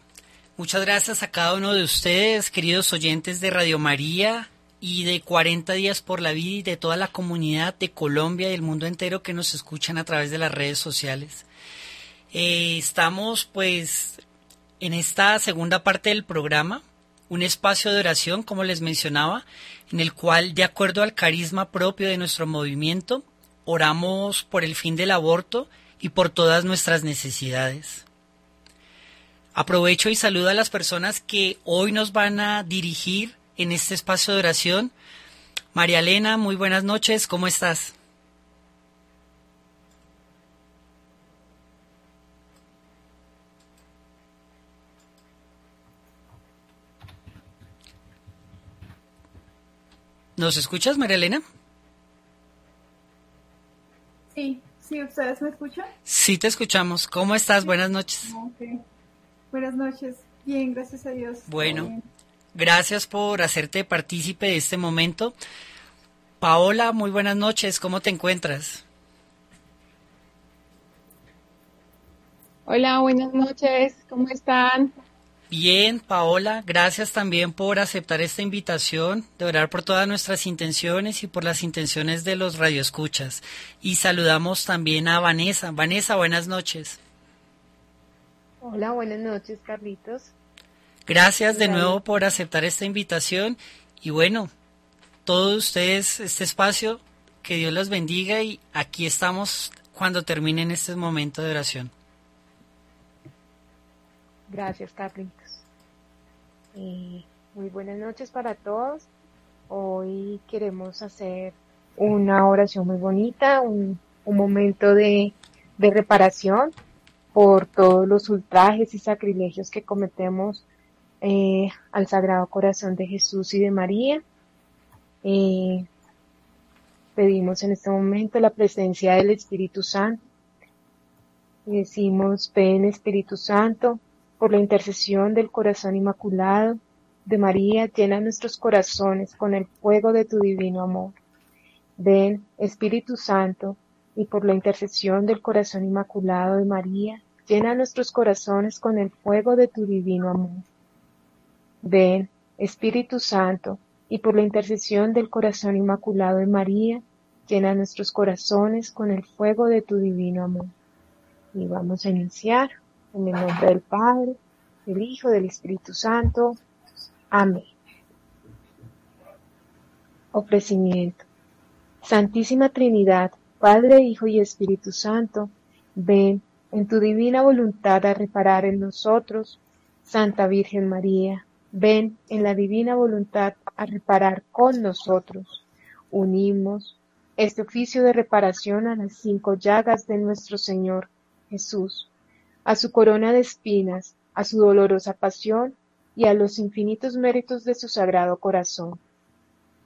Muchas gracias a cada uno de ustedes, queridos oyentes de Radio María y de 40 días por la vida y de toda la comunidad de Colombia y del mundo entero que nos escuchan a través de las redes sociales. Eh, estamos pues en esta segunda parte del programa, un espacio de oración, como les mencionaba, en el cual, de acuerdo al carisma propio de nuestro movimiento, oramos por el fin del aborto y por todas nuestras necesidades. Aprovecho y saludo a las personas que hoy nos van a dirigir en este espacio de oración. María Elena, muy buenas noches, ¿cómo estás? ¿Nos escuchas, María Elena? Sí. ¿ustedes me escuchan? Sí, te escuchamos. ¿Cómo estás? Buenas noches. Buenas noches. Bien, gracias a Dios. Bueno, gracias por hacerte partícipe de este momento. Paola, muy buenas noches. ¿Cómo te encuentras? Hola, buenas noches. ¿Cómo están? Bien, Paola, gracias también por aceptar esta invitación de orar por todas nuestras intenciones y por las intenciones de los radioescuchas. Y saludamos también a Vanessa. Vanessa, buenas noches. Hola, buenas noches, Carlitos. Gracias de nuevo por aceptar esta invitación y bueno, todos ustedes este espacio, que Dios los bendiga y aquí estamos cuando terminen este momento de oración. Gracias, Carlitos. Eh, muy buenas noches para todos. Hoy queremos hacer una oración muy bonita, un, momento de, reparación por todos los ultrajes y sacrilegios que cometemos eh, al Sagrado Corazón de Jesús y de María. Eh, pedimos en este momento la presencia del Espíritu Santo. Decimos, ven Espíritu Santo, por la intercesión del corazón inmaculado de María, llena nuestros corazones con el fuego de tu divino amor. Ven, Espíritu Santo, y por la intercesión del corazón inmaculado de María, llena nuestros corazones con el fuego de tu divino amor. Ven, Espíritu Santo, y por la intercesión del corazón inmaculado de María, llena nuestros corazones con el fuego de tu divino amor. Y vamos a iniciar. En el nombre del Padre, del Hijo, del Espíritu Santo. Amén. Ofrecimiento. Santísima Trinidad, Padre, Hijo y Espíritu Santo, ven en tu divina voluntad a reparar en nosotros. Santa Virgen María, ven en la divina voluntad a reparar con nosotros. Unimos este oficio de reparación a las cinco llagas de nuestro Señor Jesús a su corona de espinas, a su dolorosa pasión y a los infinitos méritos de su sagrado corazón.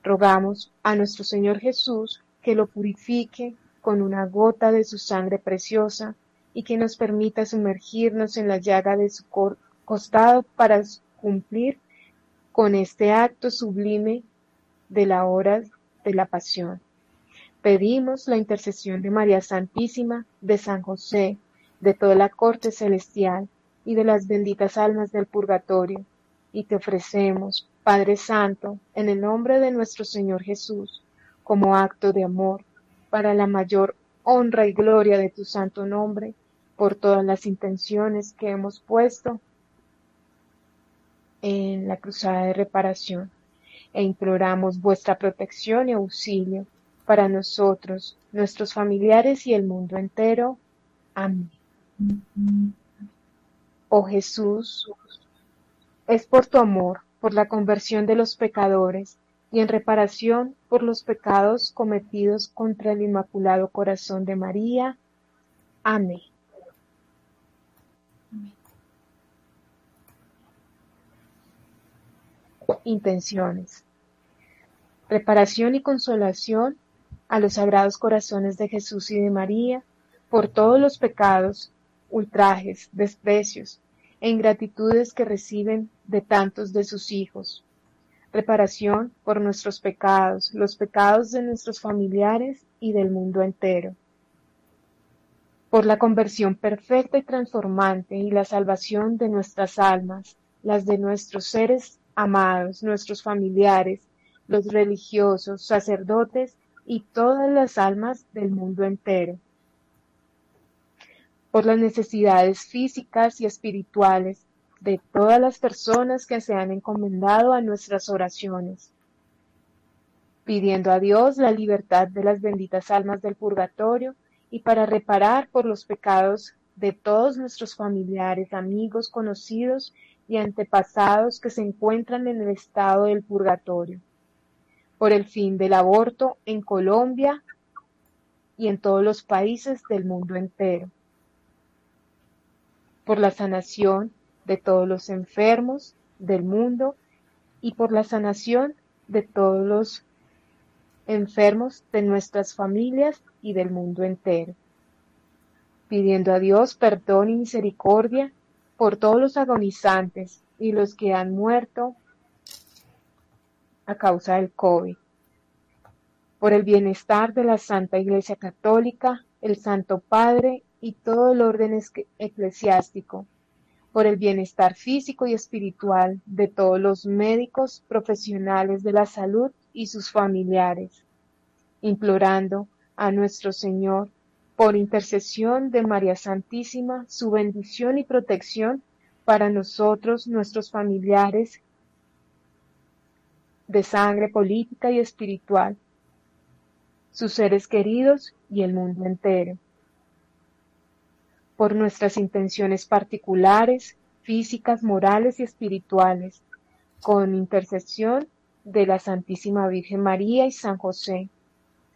Rogamos a nuestro Señor Jesús que lo purifique con una gota de su sangre preciosa y que nos permita sumergirnos en la llaga de su costado para cumplir con este acto sublime de la hora de la pasión. Pedimos la intercesión de María Santísima, de San José, de toda la corte celestial y de las benditas almas del purgatorio, y te ofrecemos, Padre Santo, en el nombre de nuestro Señor Jesús, como acto de amor, para la mayor honra y gloria de tu santo nombre, por todas las intenciones que hemos puesto en la cruzada de reparación, e imploramos vuestra protección y auxilio para nosotros, nuestros familiares y el mundo entero. Amén. Oh Jesús, es por tu amor, por la conversión de los pecadores y en reparación por los pecados cometidos contra el Inmaculado Corazón de María. Amén. Intenciones. Reparación y consolación a los sagrados corazones de Jesús y de María por todos los pecados ultrajes, desprecios e ingratitudes que reciben de tantos de sus hijos. Reparación por nuestros pecados, los pecados de nuestros familiares y del mundo entero. por la conversión perfecta y transformante y la salvación de nuestras almas, las de nuestros seres amados, nuestros familiares, los religiosos, sacerdotes y todas las almas del mundo entero. Por las necesidades físicas y espirituales de todas las personas que se han encomendado a nuestras oraciones, pidiendo a Dios la libertad de las benditas almas del purgatorio y para reparar por los pecados de todos nuestros familiares, amigos, conocidos y antepasados que se encuentran en el estado del purgatorio, por el fin del aborto en Colombia y en todos los países del mundo entero, por la sanación de todos los enfermos del mundo y por la sanación de todos los enfermos de nuestras familias y del mundo entero, pidiendo a Dios perdón y misericordia por todos los agonizantes y los que han muerto a causa del COVID, por el bienestar de la Santa Iglesia Católica, el Santo Padre y todo el orden eclesiástico, por el bienestar físico y espiritual de todos los médicos profesionales de la salud y sus familiares, implorando a nuestro Señor por intercesión de María Santísima, su bendición y protección para nosotros, nuestros familiares de sangre política y espiritual, sus seres queridos y el mundo entero. Por nuestras intenciones particulares, físicas, morales y espirituales, con intercesión de la Santísima Virgen María y San José,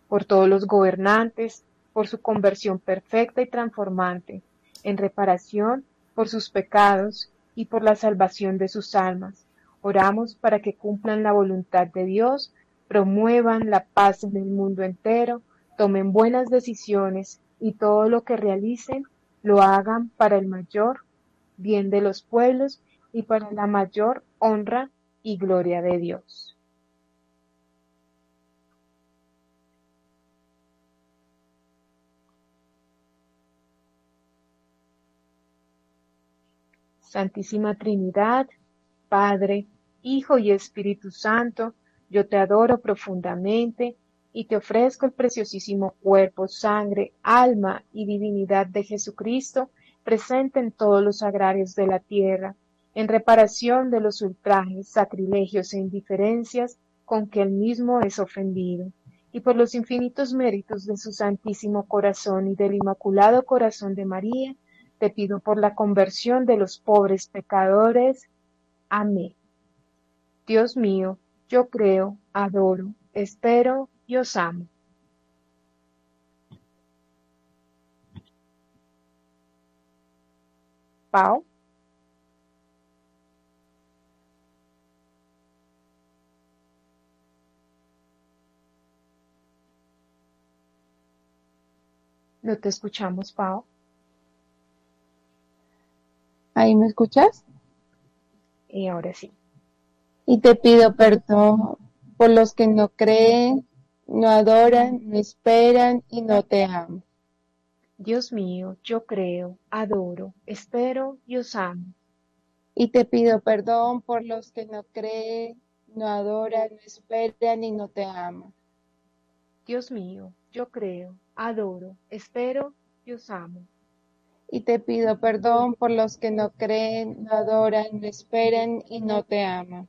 por todos los gobernantes, por su conversión perfecta y transformante, en reparación por sus pecados y por la salvación de sus almas. Oramos para que cumplan la voluntad de Dios, promuevan la paz en el mundo entero, tomen buenas decisiones y todo lo que realicen lo hagan para el mayor bien de los pueblos y para la mayor honra y gloria de Dios. Santísima Trinidad, Padre, Hijo y Espíritu Santo, yo te adoro profundamente y te ofrezco el preciosísimo cuerpo, sangre, alma y divinidad de Jesucristo, presente en todos los agrarios de la tierra, en reparación de los ultrajes, sacrilegios e indiferencias con que él mismo es ofendido, y por los infinitos méritos de su Santísimo Corazón y del Inmaculado Corazón de María, te pido por la conversión de los pobres pecadores. Amén. Dios mío, yo creo, adoro, espero y os amo. Pau. No te escuchamos, Pau. ¿Ahí me escuchas? Y ahora sí. Y te pido perdón por los que no creen, no adoran, no esperan y no te aman. Dios mío, yo creo, adoro, espero y os amo. Y te pido perdón por los que no creen, no adoran, no esperan y no te aman. Dios mío, yo creo, adoro, espero y os amo y te pido perdón por los que no creen, no adoran, no esperan y no te aman.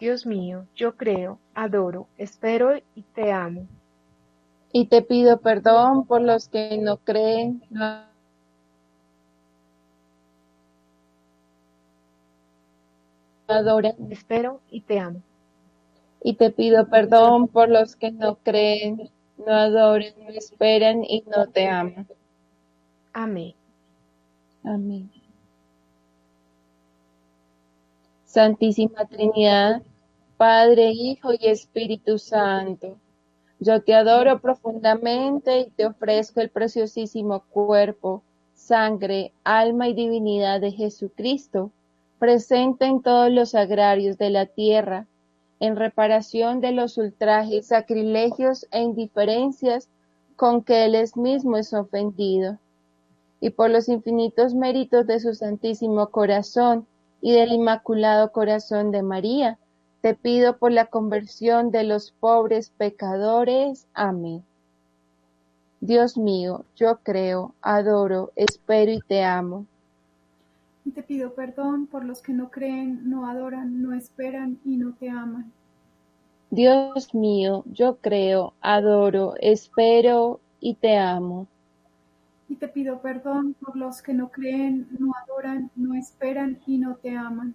Dios mío, yo creo, adoro, espero y te amo. Y te pido perdón por los que no creen, no adoran, espero y te amo. Y te pido perdón por los que no creen, no adoran, no esperan y no te aman. Amén. Amén. Santísima Trinidad, Padre, Hijo y Espíritu Santo, yo te adoro profundamente y te ofrezco el preciosísimo cuerpo, sangre, alma y divinidad de Jesucristo, presente en todos los agrarios de la tierra, en reparación de los ultrajes, sacrilegios e indiferencias con que Él es mismo es ofendido, y por los infinitos méritos de su Santísimo Corazón y del Inmaculado Corazón de María, te pido por la conversión de los pobres pecadores. Amén. Dios mío, yo creo, adoro, espero y te amo. Y te pido perdón por los que no creen, no adoran, no esperan y no te aman. Dios mío, yo creo, adoro, espero y te amo. Y te pido perdón por los que no creen, no adoran, no esperan y no te aman.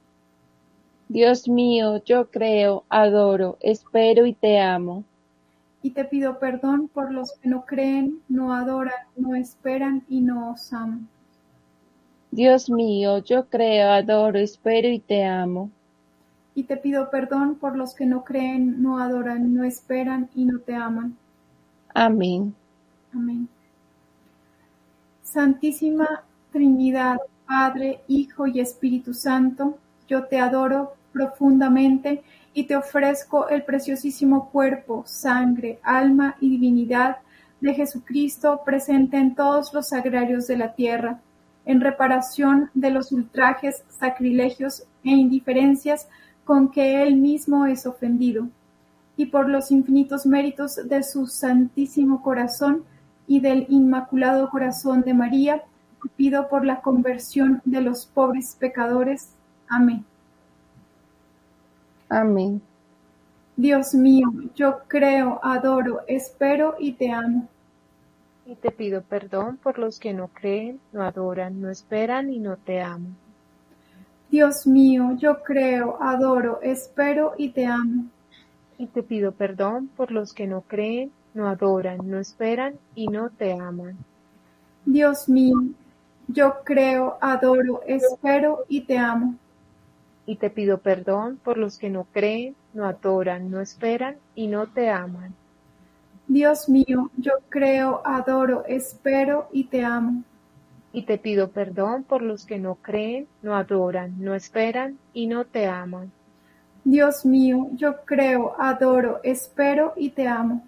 Dios mío, yo creo, adoro, espero y te amo. Y te pido perdón por los que no creen, no adoran, no esperan y no os aman. Dios mío, yo creo, adoro, espero y te amo. Y te pido perdón por los que no creen, no adoran, no esperan y no te aman. Amén. Amén. Santísima Trinidad, Padre, Hijo y Espíritu Santo, yo te adoro profundamente y te ofrezco el preciosísimo cuerpo, sangre, alma y divinidad de Jesucristo presente en todos los agrarios de la tierra, en reparación de los ultrajes, sacrilegios e indiferencias con que Él mismo es ofendido, y por los infinitos méritos de su Santísimo Corazón y del Inmaculado Corazón de María, pido por la conversión de los pobres pecadores. Amén. Amén. Dios mío, yo creo, adoro, espero y te amo. Y te pido perdón por los que no creen, no adoran, no esperan y no te aman. Dios mío, yo creo, adoro, espero y te amo. Y te pido perdón por los que no creen, no adoran, no esperan y no te aman. Dios mío, yo creo, adoro, espero y te amo. Y te pido perdón por los que no creen, no adoran, no esperan y no te aman. Dios mío, yo creo, adoro, espero y te amo. Y te pido perdón por los que no creen, no adoran, no esperan y no te aman. Dios mío, yo creo, adoro, espero y te amo.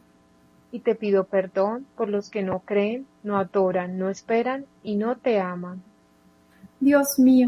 Y te pido perdón por los que no creen, no adoran, no esperan y no te aman. Dios mío,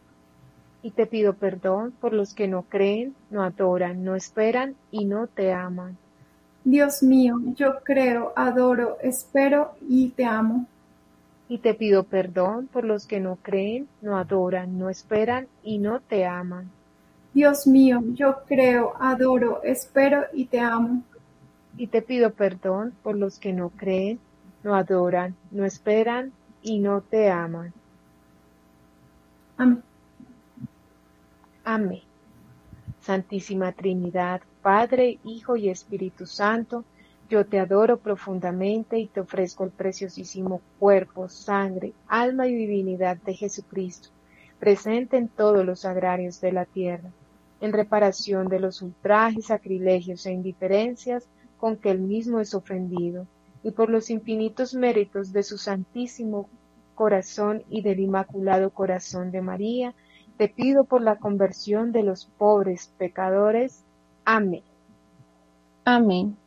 Y te pido perdón por los que no creen, no adoran, no esperan y no te aman. Dios mío, yo creo, adoro, espero y te amo. Y te pido perdón por los que no creen, no adoran, no esperan y no te aman. Dios mío, yo creo, adoro, espero y te amo. Y te pido perdón por los que no creen, no adoran, no esperan y no te aman. Amén. Amén. Santísima Trinidad, Padre, Hijo y Espíritu Santo, yo te adoro profundamente y te ofrezco el preciosísimo cuerpo, sangre, alma y divinidad de Jesucristo, presente en todos los agrarios de la tierra, en reparación de los ultrajes, sacrilegios e indiferencias con que él mismo es ofendido, y por los infinitos méritos de su Santísimo Corazón y del Inmaculado Corazón de María, te pido por la conversión de los pobres pecadores. Amén. Amén.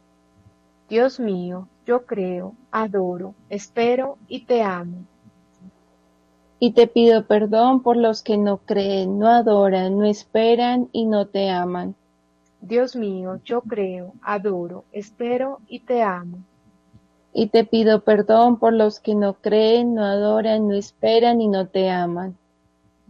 Dios mío, yo creo, adoro, espero y te amo. Y te pido perdón por los que no creen, no adoran, no esperan y no te aman. Dios mío, yo creo, adoro, espero y te amo. Y te pido perdón por los que no creen, no adoran, no esperan y no te aman.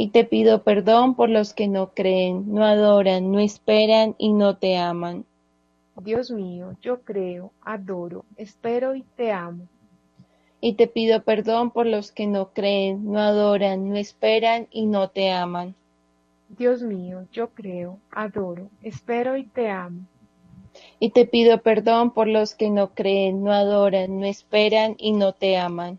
Y te pido perdón por los que no creen, no adoran, no esperan y no te aman. Dios mío, yo creo, adoro, espero y te amo. Y te pido perdón por los que no creen, no adoran, no esperan y no te aman. Dios mío, yo creo, adoro, espero y te amo. Y te pido perdón por los que no creen, no adoran, no esperan y no te aman.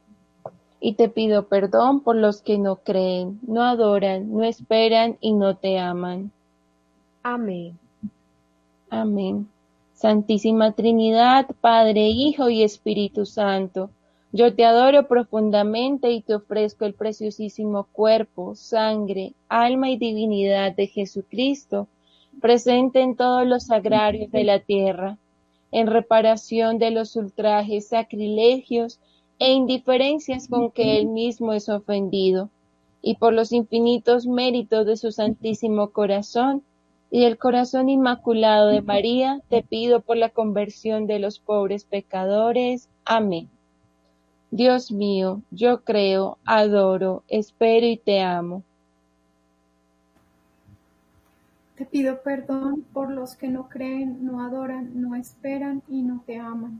Y te pido perdón por los que no creen, no adoran, no esperan y no te aman. Amén. Amén. Santísima Trinidad, Padre, Hijo y Espíritu Santo, yo te adoro profundamente y te ofrezco el preciosísimo cuerpo, sangre, alma y divinidad de Jesucristo, presente en todos los agrarios de la tierra, en reparación de los ultrajes, sacrilegios e indiferencias con que él mismo es ofendido, y por los infinitos méritos de su Santísimo Corazón, y el corazón inmaculado de María, te pido por la conversión de los pobres pecadores. Amén. Dios mío, yo creo, adoro, espero y te amo. Te pido perdón por los que no creen, no adoran, no esperan y no te aman.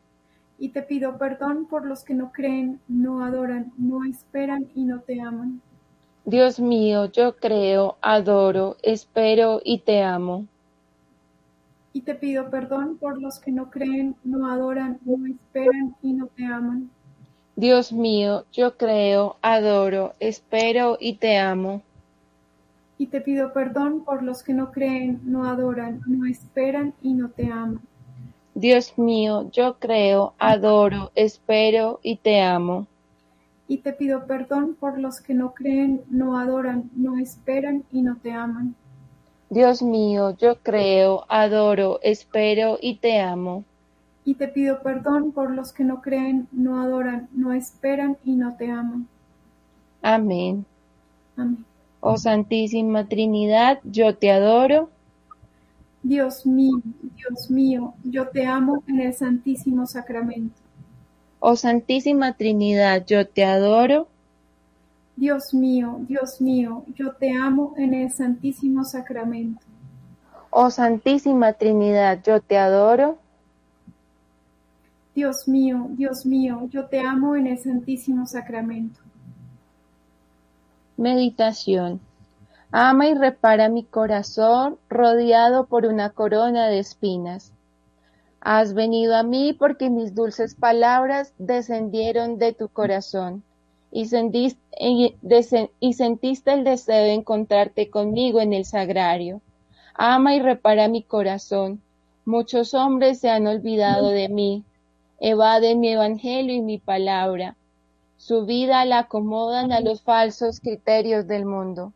Y te pido perdón por los que no creen, no adoran, no esperan y no te aman. Dios mío, yo creo, adoro, espero y te amo. Y te pido perdón por los que no creen, no adoran, no esperan y no te aman. Dios mío, yo creo, adoro, espero y te amo. Y te pido perdón por los que no creen, no adoran, no esperan y no te aman. Dios mío, yo creo, adoro, espero y te amo y te pido perdón por los que no creen, no adoran, no esperan y no te aman. Dios mío, yo creo, adoro, espero y te amo. Y te pido perdón por los que no creen, no adoran, no esperan y no te aman. Amén. Amén. Oh Santísima Trinidad, yo te adoro. Dios mío, Dios mío, yo te amo en el Santísimo Sacramento. Oh Santísima Trinidad, yo te adoro. Dios mío, Dios mío, yo te amo en el Santísimo Sacramento. Oh Santísima Trinidad, yo te adoro. Dios mío, Dios mío, yo te amo en el Santísimo Sacramento. Meditación. Ama y repara mi corazón rodeado por una corona de espinas. Has venido a mí porque mis dulces palabras descendieron de tu corazón y sentiste, el deseo de encontrarte conmigo en el sagrario. Ama y repara mi corazón. Muchos hombres se han olvidado de mí, evaden mi evangelio y mi palabra. Su vida la acomodan a los falsos criterios del mundo.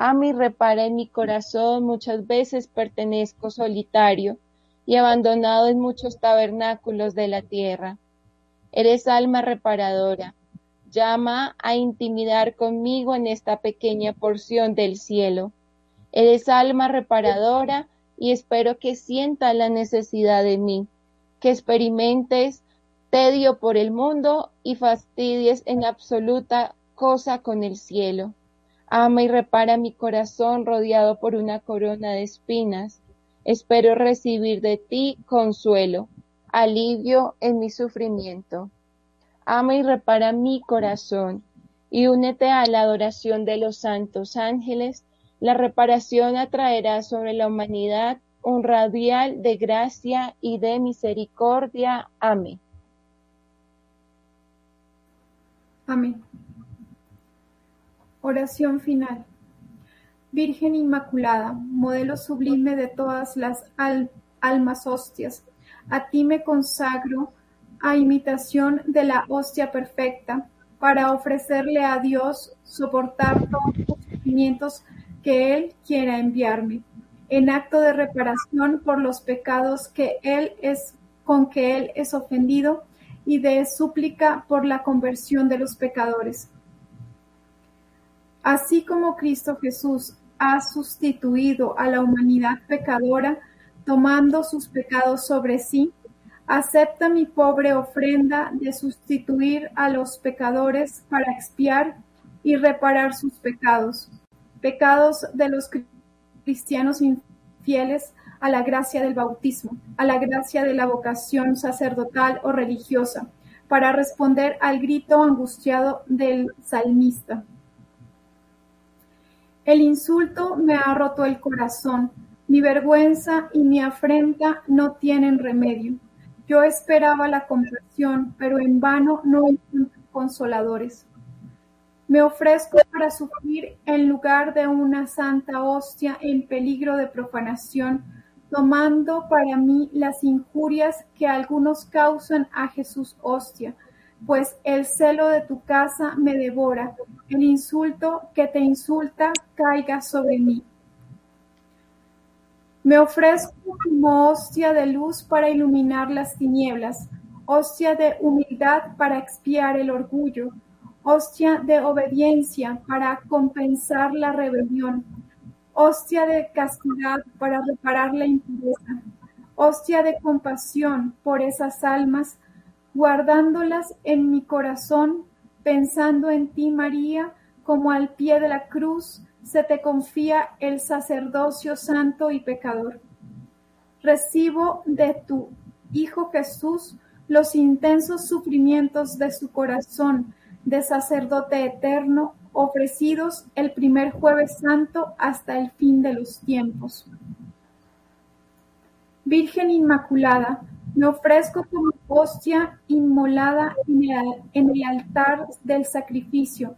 Y repara en mi corazón, muchas veces pertenezco solitario y abandonado en muchos tabernáculos de la tierra. Eres alma reparadora. Llama a intimidar conmigo en esta pequeña porción del cielo. Eres alma reparadora y espero que sienta la necesidad de mí que experimentes tedio por el mundo y fastidies en absoluta cosa con el cielo. Ama y repara mi corazón rodeado por una corona de espinas. Espero recibir de ti consuelo, alivio en mi sufrimiento. Ama y repara mi corazón y únete a la adoración de los santos ángeles. La reparación atraerá sobre la humanidad un radial de gracia y de misericordia. Amén. Amén. Oración final. Virgen Inmaculada, modelo sublime de todas las almas hostias, a ti me consagro a imitación de la hostia perfecta, para ofrecerle a Dios soportar todos los sufrimientos que Él quiera enviarme en acto de reparación por los pecados que él es con que él es ofendido y de súplica por la conversión de los pecadores. Así como Cristo Jesús ha sustituido a la humanidad pecadora, tomando sus pecados sobre sí, acepta mi pobre ofrenda de sustituir a los pecadores para expiar y reparar sus pecados, pecados de los cristianos infieles a la gracia del bautismo, a la gracia de la vocación sacerdotal o religiosa, para responder al grito angustiado del salmista. El insulto me ha roto el corazón, mi vergüenza y mi afrenta no tienen remedio. Yo esperaba la compasión, pero en vano no encuentro consoladores. Me ofrezco para sufrir en lugar de una santa hostia en peligro de profanación, tomando para mí las injurias que algunos causan a Jesús hostia, pues el celo de tu casa me devora, el insulto que te insulta caiga sobre mí. Me ofrezco como hostia de luz para iluminar las tinieblas, hostia de humildad para expiar el orgullo, hostia de obediencia para compensar la rebelión, hostia de castidad para reparar la impureza, hostia de compasión por esas almas, guardándolas en mi corazón, pensando en ti, María, como al pie de la cruz se te confía el sacerdocio santo y pecador. Recibo de tu Hijo Jesús los intensos sufrimientos de su corazón, de sacerdote eterno, ofrecidos el primer jueves santo hasta el fin de los tiempos. Virgen Inmaculada, me ofrezco como hostia inmolada en el, altar del sacrificio,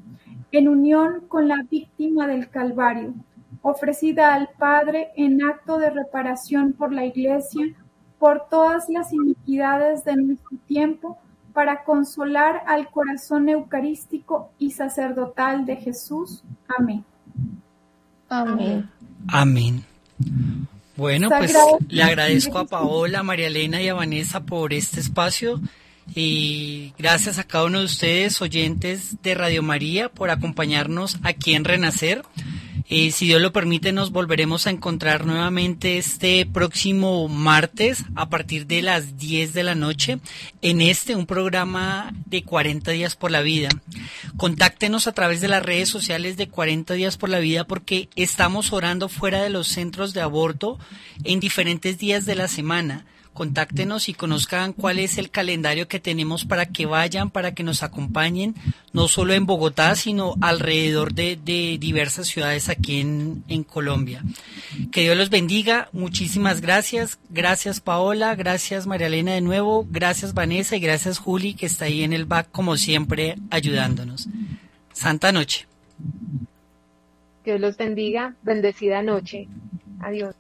en unión con la víctima del Calvario, ofrecida al Padre en acto de reparación por la Iglesia, por todas las iniquidades de nuestro tiempo, para consolar al corazón eucarístico y sacerdotal de Jesús. Amén. Amén. Amén. Bueno, pues le agradezco a Paola, María Elena y a Vanessa por este espacio y gracias a cada uno de ustedes, oyentes de Radio María, por acompañarnos aquí en Renacer. Eh, si Dios lo permite, nos volveremos a encontrar nuevamente este próximo martes a partir de las 10 de la noche en este, un programa de 40 días por la vida. Contáctenos a través de las redes sociales de 40 días por la vida porque estamos orando fuera de los centros de aborto en diferentes días de la semana contáctenos y conozcan cuál es el calendario que tenemos para que vayan, para que nos acompañen, no solo en Bogotá, sino alrededor de, diversas ciudades aquí en, en, Colombia. Que Dios los bendiga, muchísimas gracias, gracias Paola, gracias María Elena de nuevo, gracias Vanessa y gracias Juli que está ahí en el back como siempre ayudándonos. Santa noche. Dios los bendiga, bendecida noche. Adiós.